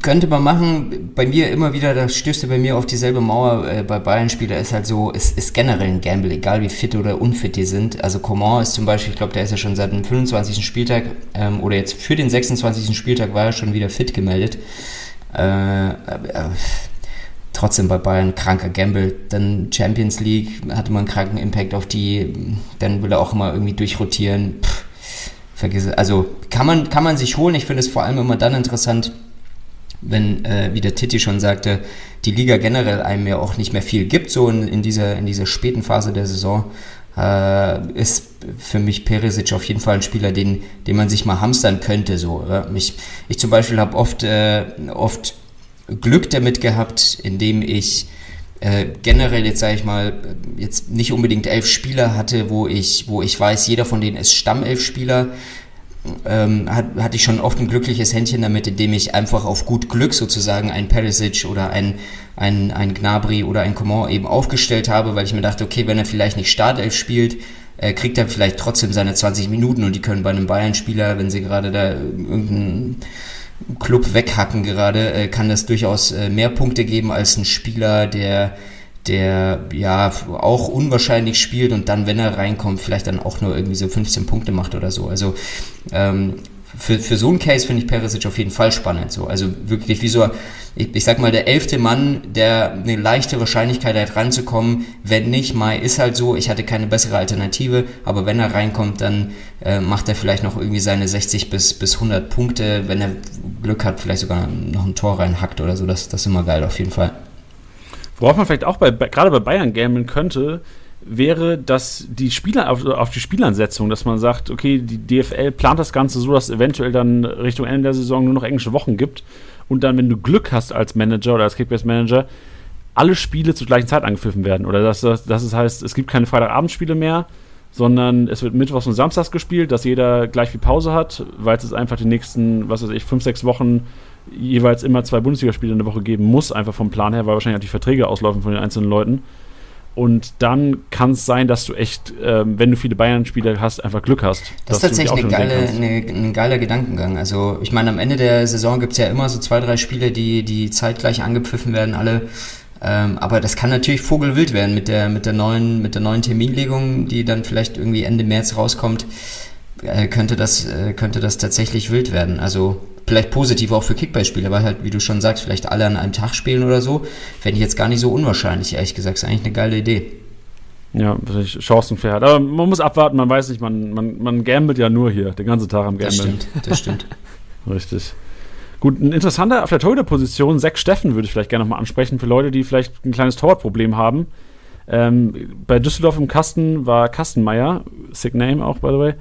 Könnte man machen, bei mir immer wieder, da stößt bei mir auf dieselbe Mauer äh, bei Bayern-Spieler, ist halt so, es ist generell ein Gamble, egal wie fit oder unfit die sind. Also Coman ist zum Beispiel, ich glaube, der ist ja schon seit dem 25. Spieltag ähm, oder jetzt für den 26. Spieltag war er schon wieder fit gemeldet. Äh, äh, trotzdem bei Bayern kranker Gamble. Dann Champions League hatte man einen kranken Impact auf die, dann will er auch immer irgendwie durchrotieren. Pff, vergiss es. Also kann man, kann man sich holen. Ich finde es vor allem immer dann interessant, wenn, äh, wie der Titi schon sagte, die Liga generell einem ja auch nicht mehr viel gibt, so in, in, dieser, in dieser späten Phase der Saison, äh, ist für mich Perisic auf jeden Fall ein Spieler, den, den man sich mal hamstern könnte. So. Ich, ich zum Beispiel habe oft, äh, oft Glück damit gehabt, indem ich äh, generell jetzt sage ich mal jetzt nicht unbedingt elf Spieler hatte, wo ich wo ich weiß, jeder von denen ist Stammelf-Spieler, ähm, hat, hatte ich schon oft ein glückliches Händchen damit, indem ich einfach auf gut Glück sozusagen ein Perisic oder ein, ein, ein Gnabry oder ein Coman eben aufgestellt habe, weil ich mir dachte, okay, wenn er vielleicht nicht Startelf spielt, äh, kriegt er vielleicht trotzdem seine 20 Minuten und die können bei einem Bayern-Spieler, wenn sie gerade da irgendeinen Club weghacken gerade, äh, kann das durchaus äh, mehr Punkte geben als ein Spieler, der der ja auch unwahrscheinlich spielt und dann, wenn er reinkommt, vielleicht dann auch nur irgendwie so 15 Punkte macht oder so. Also ähm, für, für so einen Case finde ich Perisic auf jeden Fall spannend. So. Also wirklich wie so, ich, ich sag mal, der elfte Mann, der eine leichte Wahrscheinlichkeit hat ranzukommen. Wenn nicht, Mai ist halt so, ich hatte keine bessere Alternative, aber wenn er reinkommt, dann äh, macht er vielleicht noch irgendwie seine 60 bis, bis 100 Punkte. Wenn er Glück hat, vielleicht sogar noch ein Tor reinhackt oder so. Das, das ist immer geil auf jeden Fall. Worauf man vielleicht auch bei, gerade bei Bayern gambeln könnte, wäre, dass die Spieler auf, auf, die Spielansetzung, dass man sagt, okay, die DFL plant das Ganze so, dass es eventuell dann Richtung Ende der Saison nur noch englische Wochen gibt und dann, wenn du Glück hast als Manager oder als Kickbase-Manager, alle Spiele zur gleichen Zeit angepfiffen werden. Oder dass, dass, dass es heißt, es gibt keine Freitagabendspiele mehr, sondern es wird Mittwochs und Samstags gespielt, dass jeder gleich viel Pause hat, weil es einfach die nächsten, was weiß ich, fünf, sechs Wochen jeweils immer zwei Bundesligaspiele in der Woche geben muss, einfach vom Plan her, weil wahrscheinlich auch die Verträge auslaufen von den einzelnen Leuten. Und dann kann es sein, dass du echt, ähm, wenn du viele Bayern-Spieler hast, einfach Glück hast. Das ist tatsächlich geile, eine, ein geiler Gedankengang. Also ich meine, am Ende der Saison gibt es ja immer so zwei, drei Spiele, die, die zeitgleich angepfiffen werden, alle. Ähm, aber das kann natürlich vogelwild werden mit der, mit der neuen, mit der neuen Terminlegung, die dann vielleicht irgendwie Ende März rauskommt, äh, könnte das, äh, könnte das tatsächlich wild werden. Also vielleicht positiv auch für Kickballspieler, weil halt, wie du schon sagst, vielleicht alle an einem Tag spielen oder so, fände ich jetzt gar nicht so unwahrscheinlich, ehrlich gesagt. Ist eigentlich eine geile Idee. Ja, Chancenfair. Aber man muss abwarten, man weiß nicht, man, man, man gambelt ja nur hier, den ganzen Tag am Gambeln. Das stimmt, das stimmt. Richtig. Gut, ein interessanter auf der Torhüter-Position, Zack Steffen würde ich vielleicht gerne nochmal ansprechen, für Leute, die vielleicht ein kleines Torwartproblem haben. Ähm, bei Düsseldorf im Kasten war Kastenmeier, sick name auch, by the way.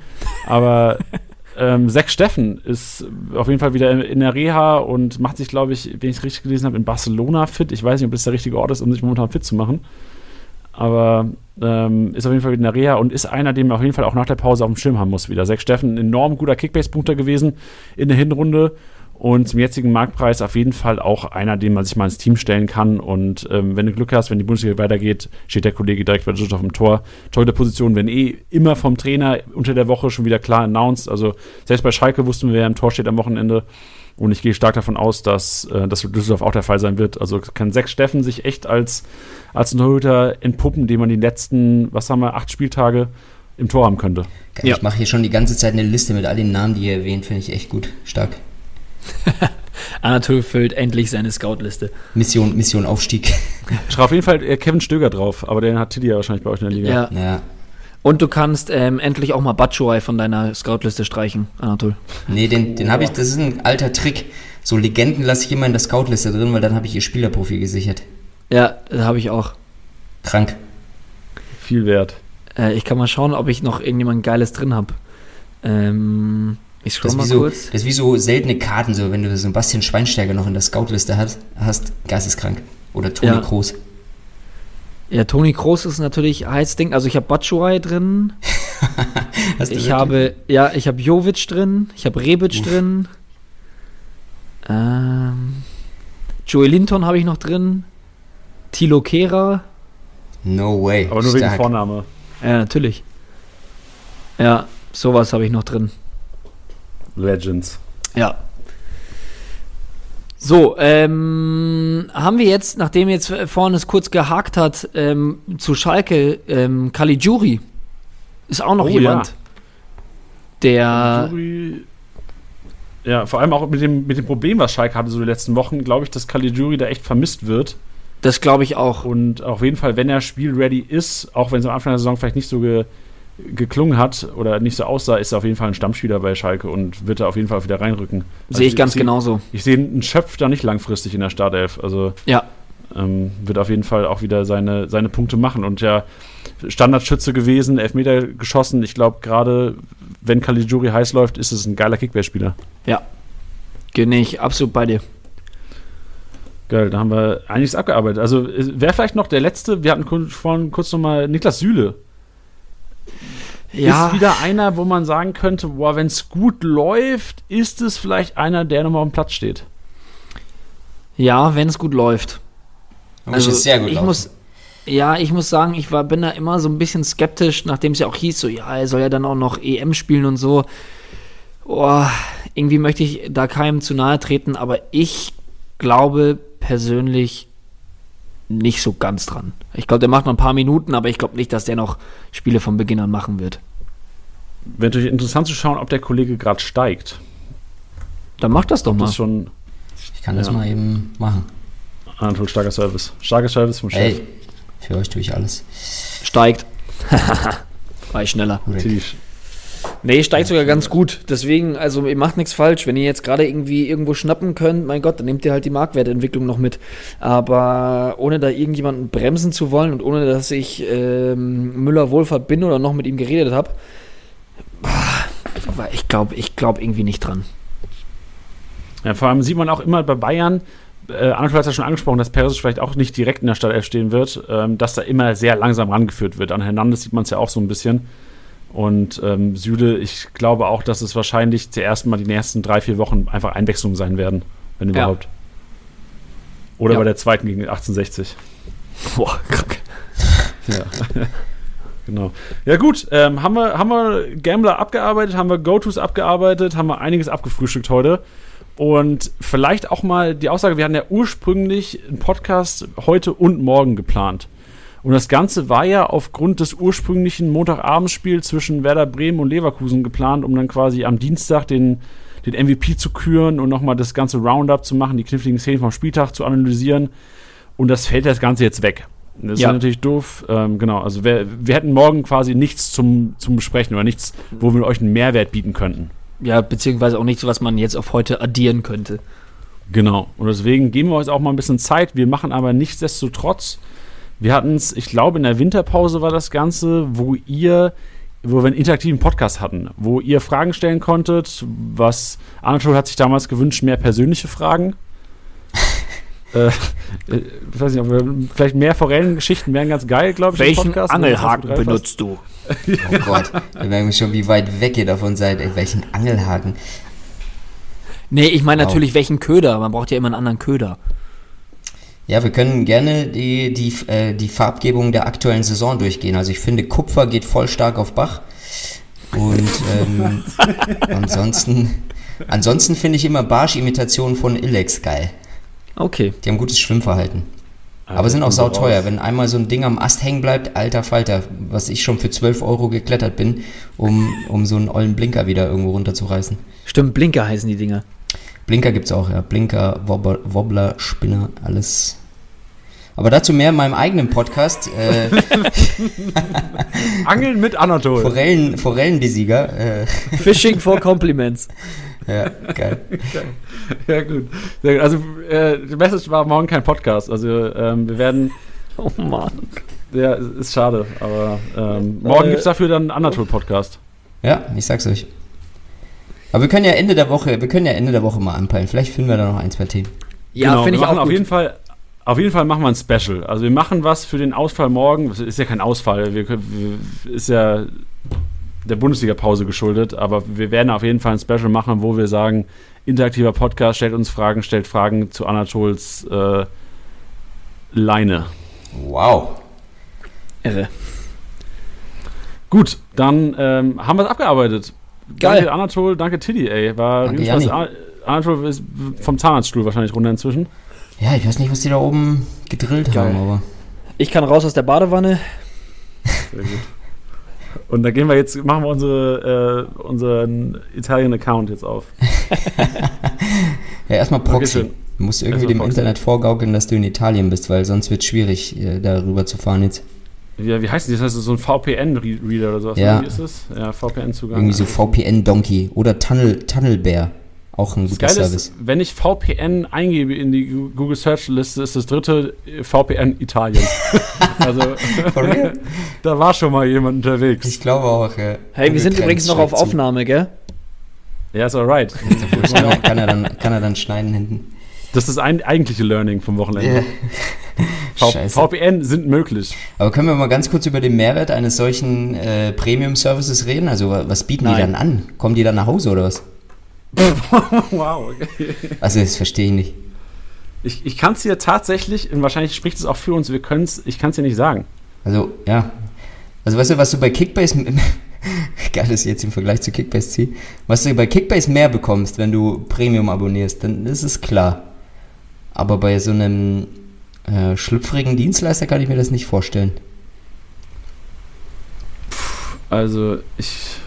Aber ähm, Zack Steffen ist auf jeden Fall wieder in der Reha und macht sich, glaube ich, wenn ich es richtig gelesen habe, in Barcelona fit. Ich weiß nicht, ob das der richtige Ort ist, um sich momentan fit zu machen. Aber ähm, ist auf jeden Fall wieder in der Reha und ist einer, den man auf jeden Fall auch nach der Pause auf dem Schirm haben muss wieder. Zack Steffen, enorm guter Kickbase-Punkter gewesen in der Hinrunde und zum jetzigen Marktpreis auf jeden Fall auch einer, den man sich mal ins Team stellen kann. Und ähm, wenn du Glück hast, wenn die Bundesliga weitergeht, steht der Kollege direkt bei Düsseldorf im Tor. Tolle Position, wenn eh immer vom Trainer unter der Woche schon wieder klar announced. Also selbst bei Schalke wussten wir, wer im Tor steht am Wochenende. Und ich gehe stark davon aus, dass äh, das für Düsseldorf auch der Fall sein wird. Also kann Sechs Steffen sich echt als, als ein Torhüter entpuppen, den man die letzten, was haben wir, acht Spieltage im Tor haben könnte. Ich ja. mache hier schon die ganze Zeit eine Liste mit all den Namen, die ihr erwähnt, finde ich echt gut. Stark. Anatol füllt endlich seine Scoutliste. Mission, Mission Aufstieg. Schreib auf jeden Fall äh, Kevin Stöger drauf, aber den hat Tilly ja wahrscheinlich bei euch in der Liga. Ja. ja. Und du kannst ähm, endlich auch mal Batshuayi von deiner Scoutliste streichen, Anatol. Nee, den, den habe ich, das ist ein alter Trick. So Legenden lasse ich immer in der Scoutliste drin, weil dann habe ich ihr Spielerprofil gesichert. Ja, das habe ich auch. Krank. Viel wert. Äh, ich kann mal schauen, ob ich noch irgendjemand Geiles drin habe. Ähm, ich scroll mal so, kurz. Das ist wie so seltene Karten, so wenn du so ein Bastian Schweinsteiger noch in der Scoutliste hast, hast geisteskrank. Oder Toni ja. Kroos. Ja, Toni Kroos ist natürlich heiß Ding. Also ich habe Batshuayi drin. ich habe, ja, ich habe Jovic drin, ich habe Rebic Uff. drin. Ähm, Joey Linton habe ich noch drin. Tilo Kehrer. No way. Aber nur Stark. wegen Vorname. Ja, natürlich. Ja, sowas habe ich noch drin. Legends. Ja. So, ähm, haben wir jetzt, nachdem jetzt vorhin es kurz gehakt hat, ähm, zu Schalke, ähm, Caligiuri ist auch noch oh, jemand, ja. der. Caligiuri, ja, vor allem auch mit dem, mit dem Problem, was Schalke hatte so die letzten Wochen, glaube ich, dass Caligiuri da echt vermisst wird. Das glaube ich auch. Und auf jeden Fall, wenn er spielready ist, auch wenn es am Anfang der Saison vielleicht nicht so ge, geklungen hat oder nicht so aussah, ist er auf jeden Fall ein Stammspieler bei Schalke und wird da auf jeden Fall wieder reinrücken. Also sehe ich ganz ich, genauso. Ich sehe einen Schöpf da nicht langfristig in der Startelf. Also ja. ähm, wird auf jeden Fall auch wieder seine, seine Punkte machen. Und ja, Standardschütze gewesen, Elfmeter geschossen. Ich glaube, gerade wenn Caligiuri heiß läuft, ist es ein geiler Kickballspieler. Ja. Bin ich absolut bei dir. Geil, da haben wir einiges abgearbeitet. Also wäre vielleicht noch der letzte, wir hatten vorhin kurz nochmal Niklas Süle. Ja. Ist wieder einer, wo man sagen könnte, boah, wenn es gut läuft, ist es vielleicht einer, der nochmal auf dem Platz steht. Ja, wenn es gut läuft. Also, sehr gut ich laufen. muss, ja, ich muss sagen, ich war, bin da immer so ein bisschen skeptisch, nachdem es ja auch hieß, so, ja, er soll ja dann auch noch EM spielen und so. Oh, irgendwie möchte ich da keinem zu nahe treten, aber ich glaube persönlich nicht so ganz dran. Ich glaube, der macht noch ein paar Minuten, aber ich glaube nicht, dass der noch Spiele von Beginn an machen wird. Wäre natürlich interessant zu schauen, ob der Kollege gerade steigt. Dann macht das doch mal. Das schon, ich kann ja. das mal eben machen. Anatol, starker Service. Starker Service vom Chef. Hey, für euch tue ich alles. Steigt. War ich schneller. Tisch. Nee, steigt sogar ganz gut. Deswegen, also ihr macht nichts falsch. Wenn ihr jetzt gerade irgendwie irgendwo schnappen könnt, mein Gott, dann nehmt ihr halt die Marktwertentwicklung noch mit. Aber ohne da irgendjemanden bremsen zu wollen und ohne dass ich ähm, Müller-Wohlfahrt bin oder noch mit ihm geredet habe, ich glaube ich glaub irgendwie nicht dran. Ja, vor allem sieht man auch immer bei Bayern, äh, Anatol hat es ja schon angesprochen, dass Perisic vielleicht auch nicht direkt in der Startelf stehen wird, ähm, dass da immer sehr langsam rangeführt wird. An Hernandez sieht man es ja auch so ein bisschen. Und ähm, Süde, ich glaube auch, dass es wahrscheinlich zuerst mal die nächsten drei, vier Wochen einfach Einwechslungen sein werden, wenn überhaupt. Ja. Oder ja. bei der zweiten gegen 1860. Boah, krank. ja. genau. Ja, gut, ähm, haben, wir, haben wir Gambler abgearbeitet, haben wir Go-Tos abgearbeitet, haben wir einiges abgefrühstückt heute. Und vielleicht auch mal die Aussage, wir hatten ja ursprünglich einen Podcast heute und morgen geplant. Und das Ganze war ja aufgrund des ursprünglichen Montagabendspiels zwischen Werder Bremen und Leverkusen geplant, um dann quasi am Dienstag den, den MVP zu küren und nochmal das ganze Roundup zu machen, die kniffligen Szenen vom Spieltag zu analysieren. Und das fällt das Ganze jetzt weg. Das ja. ist natürlich doof. Ähm, genau, also wir, wir hätten morgen quasi nichts zum, zum Besprechen oder nichts, wo wir euch einen Mehrwert bieten könnten. Ja, beziehungsweise auch nichts, was man jetzt auf heute addieren könnte. Genau. Und deswegen geben wir uns auch mal ein bisschen Zeit. Wir machen aber nichtsdestotrotz wir hatten es, ich glaube, in der Winterpause war das Ganze, wo ihr, wo wir einen interaktiven Podcast hatten, wo ihr Fragen stellen konntet. Was Anatol hat sich damals gewünscht, mehr persönliche Fragen. äh, ich weiß nicht, ob vielleicht mehr Forellengeschichten wären ganz geil, glaube ich. Welchen Podcast, Angelhaken benutzt du? oh Gott, wir merken schon, wie weit weg ihr davon seid. Ey, welchen Angelhaken? Nee, ich meine wow. natürlich welchen Köder. Man braucht ja immer einen anderen Köder. Ja, wir können gerne die, die, äh, die Farbgebung der aktuellen Saison durchgehen. Also ich finde, Kupfer geht voll stark auf Bach. Und ähm, ansonsten, ansonsten finde ich immer Barsch-Imitationen von Ilex geil. Okay. Die haben gutes Schwimmverhalten. Aber sind auch sauteuer. Wenn einmal so ein Ding am Ast hängen bleibt, alter Falter, was ich schon für 12 Euro geklettert bin, um, um so einen ollen Blinker wieder irgendwo runterzureißen. Stimmt, Blinker heißen die Dinger. Blinker gibt es auch, ja. Blinker, Wobbler, Spinner, alles aber dazu mehr in meinem eigenen Podcast. Äh, Angeln mit Anatol. Forellen, Forellenbesieger. Äh. Fishing for Compliments. Ja, geil. Ja, gut. Also, äh, die Message war morgen kein Podcast. Also, ähm, wir werden. Oh Mann. Ja, ist schade. Aber ähm, morgen äh, gibt es dafür dann einen Anatol-Podcast. Ja, ich sag's euch. Aber wir können ja Ende der Woche, wir können ja Ende der Woche mal anpeilen. Vielleicht finden wir da noch ein, zwei Themen. Ja, genau, finde ich auch. Auf jeden Fall auf jeden Fall machen wir ein Special. Also wir machen was für den Ausfall morgen. Das ist ja kein Ausfall. Wir, wir, ist ja der Bundesliga-Pause geschuldet, aber wir werden auf jeden Fall ein Special machen, wo wir sagen, interaktiver Podcast, stellt uns Fragen, stellt Fragen zu Anatols äh, Leine. Wow. Irre. Gut, dann ähm, haben wir es abgearbeitet. Geil. Danke Anatol, danke Tiddy, ey. War Danke. Anatol ist vom Zahnarztstuhl wahrscheinlich runter inzwischen. Ja, ich weiß nicht, was die da oben gedrillt Geil. haben, aber. Ich kann raus aus der Badewanne. Sehr gut. Und da gehen wir jetzt, machen wir unsere, äh, unseren Italien-Account jetzt auf. Ja, erstmal Proxy. Du musst irgendwie dem Proxy. Internet vorgaukeln, dass du in Italien bist, weil sonst wird es schwierig, äh, darüber zu fahren jetzt. Wie, wie heißt das? Das heißt so ein VPN-Reader oder sowas. Ja. Wie ist das? Ja, VPN-Zugang. Irgendwie so VPN-Donkey oder Tunnel, Tunnelbear. Auch ein Das guter Geile Service. ist, wenn ich VPN eingebe in die Google Search Liste, ist das dritte äh, VPN Italien. also da war schon mal jemand unterwegs. Ich glaube auch. Ja. Hey, wir sind übrigens noch auf. Aufnahme, gell? Ja, ist alright. Kann er, dann, kann er dann schneiden hinten. Das ist das ein, eigentliche Learning vom Wochenende. Scheiße. VPN sind möglich. Aber können wir mal ganz kurz über den Mehrwert eines solchen äh, Premium-Services reden? Also wa- was bieten die Nein. dann an? Kommen die dann nach Hause oder was? wow. Okay. Also das verstehe ich nicht. Ich, ich kann es dir tatsächlich, und wahrscheinlich spricht es auch für uns, wir können es, ich kann es dir nicht sagen. Also, ja. Also weißt du, was du bei Kickbase, geil, ich jetzt im Vergleich zu Kickbase ziehe, was du bei Kickbase mehr bekommst, wenn du Premium abonnierst, dann ist es klar. Aber bei so einem äh, schlüpfrigen Dienstleister kann ich mir das nicht vorstellen. Also ich.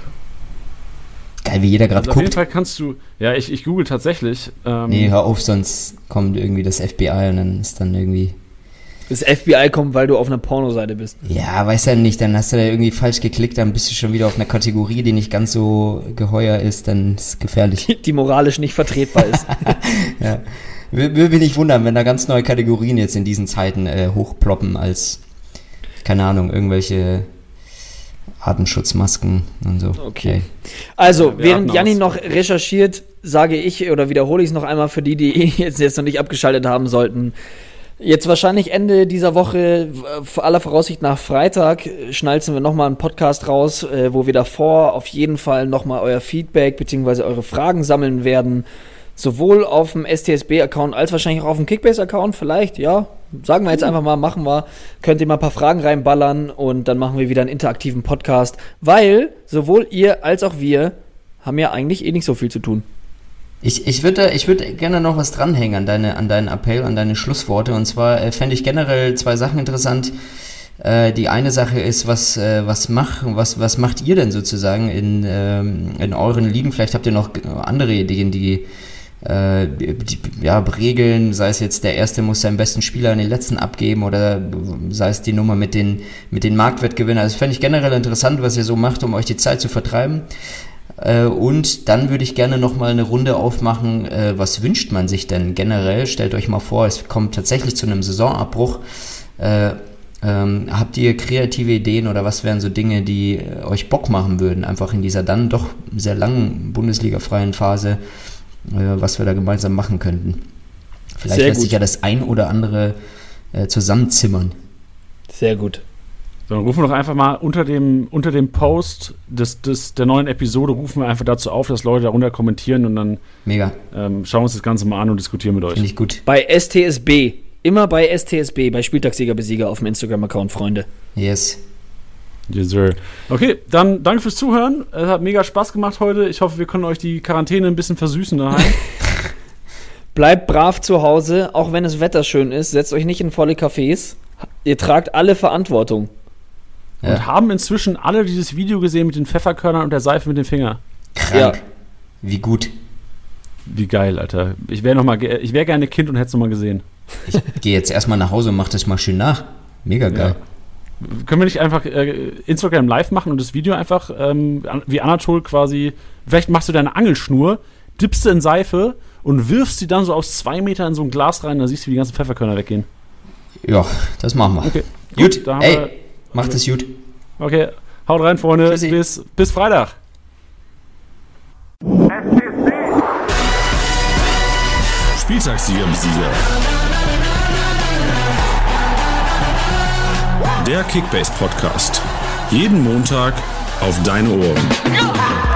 Geil, wie jeder gerade Also auf jeden guckt. Fall kannst du. Ja, ich, ich google tatsächlich. Ähm, Nee, hör auf, sonst kommt irgendwie das FBI und dann ist dann irgendwie. Das FBI kommt, weil du auf einer Pornoseite bist. Ja, weiß ja nicht, dann hast du da irgendwie falsch geklickt, dann bist du schon wieder auf einer Kategorie, die nicht ganz so geheuer ist, dann ist es gefährlich. Die, die moralisch nicht vertretbar ist. Ja. Will mich nicht wundern, wenn da ganz neue Kategorien jetzt in diesen Zeiten äh, hochploppen als, keine Ahnung, irgendwelche Atemschutzmasken und so. Okay. Also, Ja, während Janni noch recherchiert, sage ich oder wiederhole ich es noch einmal für die, die jetzt, jetzt noch nicht abgeschaltet haben sollten. Jetzt wahrscheinlich Ende dieser Woche, v- aller Voraussicht nach Freitag, äh, schnalzen wir nochmal einen Podcast raus, äh, wo wir davor auf jeden Fall nochmal euer Feedback bzw. eure Fragen sammeln werden. Sowohl auf dem STSB-Account als wahrscheinlich auch auf dem Kickbase-Account, vielleicht, ja. Sagen wir jetzt einfach mal, machen wir. Könnt ihr mal ein paar Fragen reinballern und dann machen wir wieder einen interaktiven Podcast, weil sowohl ihr als auch wir haben ja eigentlich eh nicht so viel zu tun. Ich, ich würde ich würd gerne noch was dranhängen an, deine, an deinen Appell, an deine Schlussworte. Und zwar äh, fände ich generell zwei Sachen interessant. Äh, die eine Sache ist, was, äh, was, mach, was, was macht ihr denn sozusagen in, ähm, in euren Ligen? Vielleicht habt ihr noch andere Ideen, die, äh, ja, regeln, sei es jetzt der Erste muss seinen besten Spieler in den letzten abgeben oder sei es die Nummer mit den, mit den Marktwertgewinnern. Also fände ich generell interessant, was ihr so macht, um euch die Zeit zu vertreiben. Äh, Und dann würde ich gerne nochmal eine Runde aufmachen, äh, was wünscht man sich denn generell? Stellt euch mal vor, es kommt tatsächlich zu einem Saisonabbruch. Äh, ähm, habt ihr kreative Ideen oder was wären so Dinge, die euch Bock machen würden, einfach in dieser dann doch sehr langen Bundesliga-freien Phase, was wir da gemeinsam machen könnten? Vielleicht Sehr lässt gut. sich ja das ein oder andere äh, zusammenzimmern. Sehr gut. So, dann rufen wir doch einfach mal unter dem, unter dem Post des, des, der neuen Episode, rufen wir einfach dazu auf, dass Leute darunter kommentieren und dann Mega, ähm, schauen wir uns das Ganze mal an und diskutieren mit euch. finde ich gut. Bei STSB. Immer bei STSB, bei Spieltagssieger Besieger auf dem Instagram-Account, Freunde. Yes. Yes, sir. Okay, dann danke fürs Zuhören. Es hat mega Spaß gemacht heute. Ich hoffe, wir können euch die Quarantäne ein bisschen versüßen daheim. Bleibt brav zu Hause, auch wenn das Wetter schön ist. Setzt euch nicht in volle Cafés. Ihr tragt alle Verantwortung. Ja. Und haben inzwischen alle dieses Video gesehen mit den Pfefferkörnern und der Seife mit dem Finger. Krank. Ja. Wie gut. Wie geil, Alter. Ich wäre noch mal, ge- ich wäre gerne Kind und hätte es noch mal gesehen. Ich gehe jetzt erstmal nach Hause und mach das mal schön nach. Mega geil. Können wir nicht einfach äh, Instagram live machen und das Video einfach ähm, an- wie Anatol quasi, vielleicht machst du deine Angelschnur, dippst sie in Seife und wirfst sie dann so aus zwei Metern in so ein Glas rein, dann siehst du, wie die ganzen Pfefferkörner weggehen. Ja, das machen wir. Okay. Gut, da haben ey, wir- macht es gut. Okay, haut rein, Freunde. Tschüssi. Bis, bis Freitag. Spieltagssieger Besieger. Der Kickbase Podcast. Jeden Montag auf deine Ohren.